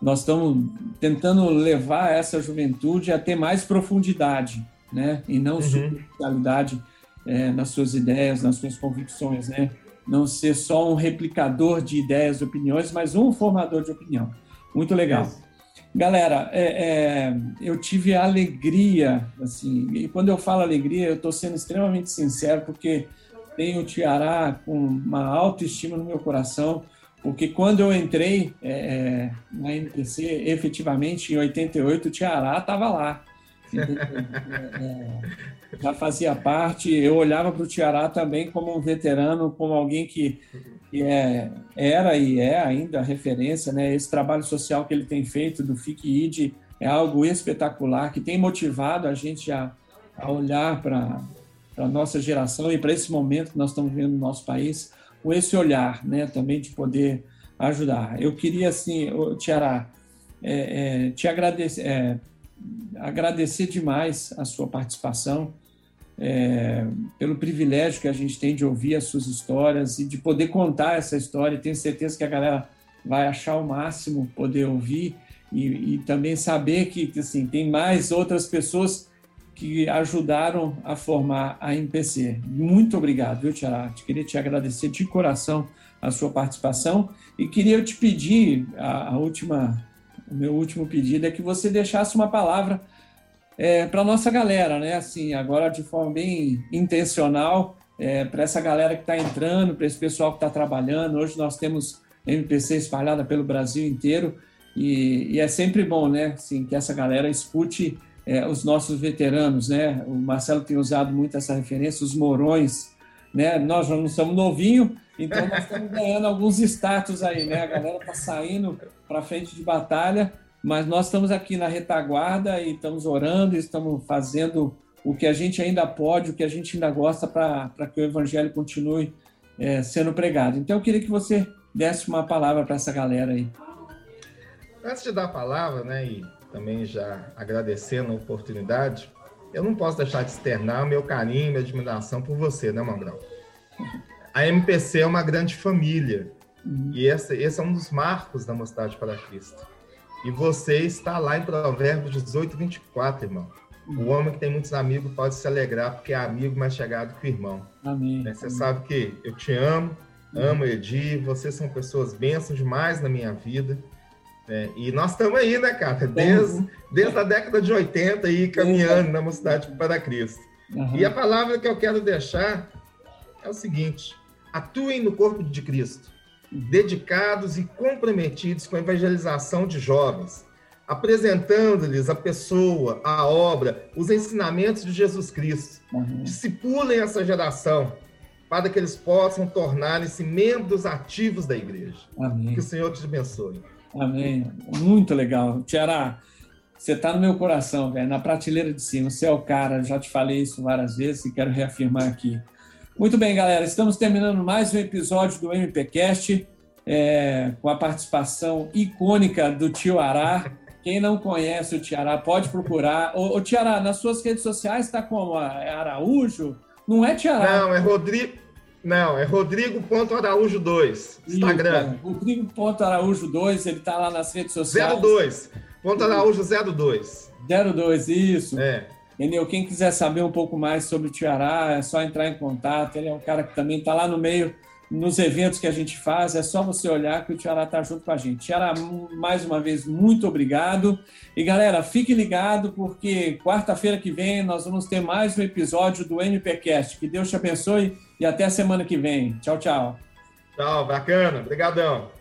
nós estamos tentando levar essa juventude a ter mais profundidade, né? E não uhum. superficialidade é, nas suas ideias, nas suas convicções, né? Não ser só um replicador de ideias e opiniões, mas um formador de opinião. Muito legal. Galera, é, é, eu tive a alegria, assim, e quando eu falo alegria, eu estou sendo extremamente sincero, porque tenho o Tiará com uma autoestima no meu coração, porque quando eu entrei é, é na NPC, efetivamente, em 88, o Tiará estava lá. É, já fazia parte, eu olhava para o Tiará também como um veterano, como alguém que, que é, era e é ainda referência, né? Esse trabalho social que ele tem feito do FIC-ID é algo espetacular, que tem motivado a gente a, a olhar para a nossa geração e para esse momento que nós estamos vivendo no nosso país, com esse olhar, né? Também de poder ajudar. Eu queria, assim, Tiará, é, é, te agradecer, é, agradecer demais a sua participação, é, pelo privilégio que a gente tem de ouvir as suas histórias e de poder contar essa história. Tenho certeza que a galera vai achar o máximo poder ouvir e, e também saber que assim, tem mais outras pessoas que ajudaram a formar a MPC. Muito obrigado, viu, Tiara? Queria te agradecer de coração a sua participação e queria te pedir a, a última o meu último pedido é que você deixasse uma palavra é, para nossa galera, né? Assim, agora de forma bem intencional, é, para essa galera que está entrando, para esse pessoal que está trabalhando. Hoje nós temos MPC espalhada pelo Brasil inteiro e, e, é sempre bom, né? Assim, que essa galera escute é, os nossos veteranos, né? O Marcelo tem usado muito essa referência, os morões, né? Nós não somos novinho, então nós estamos ganhando alguns status aí, né? A galera está saindo para frente de batalha mas nós estamos aqui na retaguarda e estamos orando, estamos fazendo o que a gente ainda pode, o que a gente ainda gosta para que o evangelho continue é, sendo pregado. Então eu queria que você desse uma palavra para essa galera aí. Antes de dar a palavra, né, e também já agradecendo a oportunidade, eu não posso deixar de externar o meu carinho e minha admiração por você, né, Magrão? A MPC é uma grande família. Uhum. E esse, esse é um dos marcos da Mocidade para Cristo. E você está lá em Provérbios 18, 24, irmão. O homem que tem muitos amigos pode se alegrar porque é amigo mais chegado que o irmão. Amém. Né? Você Amém. sabe que eu te amo, amo Edi, vocês são pessoas bênçãos demais na minha vida. Né? E nós estamos aí, né, cara? Desde, desde a década de 80 aí, caminhando na Mocidade para Cristo. Uhum. E a palavra que eu quero deixar é o seguinte: atuem no corpo de Cristo dedicados e comprometidos com a evangelização de jovens, apresentando-lhes a pessoa, a obra, os ensinamentos de Jesus Cristo. Uhum. Discipulem essa geração para que eles possam tornarem-se membros ativos da igreja. Amém. Que o Senhor te abençoe. Amém. Muito legal. Tiara, você está no meu coração, velho, na prateleira de cima. Você é o cara, já te falei isso várias vezes e quero reafirmar aqui. Muito bem, galera, estamos terminando mais um episódio do MPCast, é, com a participação icônica do Tio Ará. Quem não conhece o Tiará pode procurar. O, o Tiará, nas suas redes sociais está como? É Araújo? Não é Tiará. Não, é Rodrigo. Não, é Rodrigo.araújo2, Instagram. Rodrigo.araújo2, ele está lá nas redes sociais. 02. Ponto Araújo 02. 02, isso. É. Entendeu? Quem quiser saber um pouco mais sobre o Tiará, é só entrar em contato. Ele é um cara que também está lá no meio, nos eventos que a gente faz. É só você olhar que o Tiará está junto com a gente. Tiará, mais uma vez, muito obrigado. E galera, fique ligado, porque quarta-feira que vem nós vamos ter mais um episódio do MPCast. Que Deus te abençoe e até semana que vem. Tchau, tchau. Tchau, bacana. Obrigadão.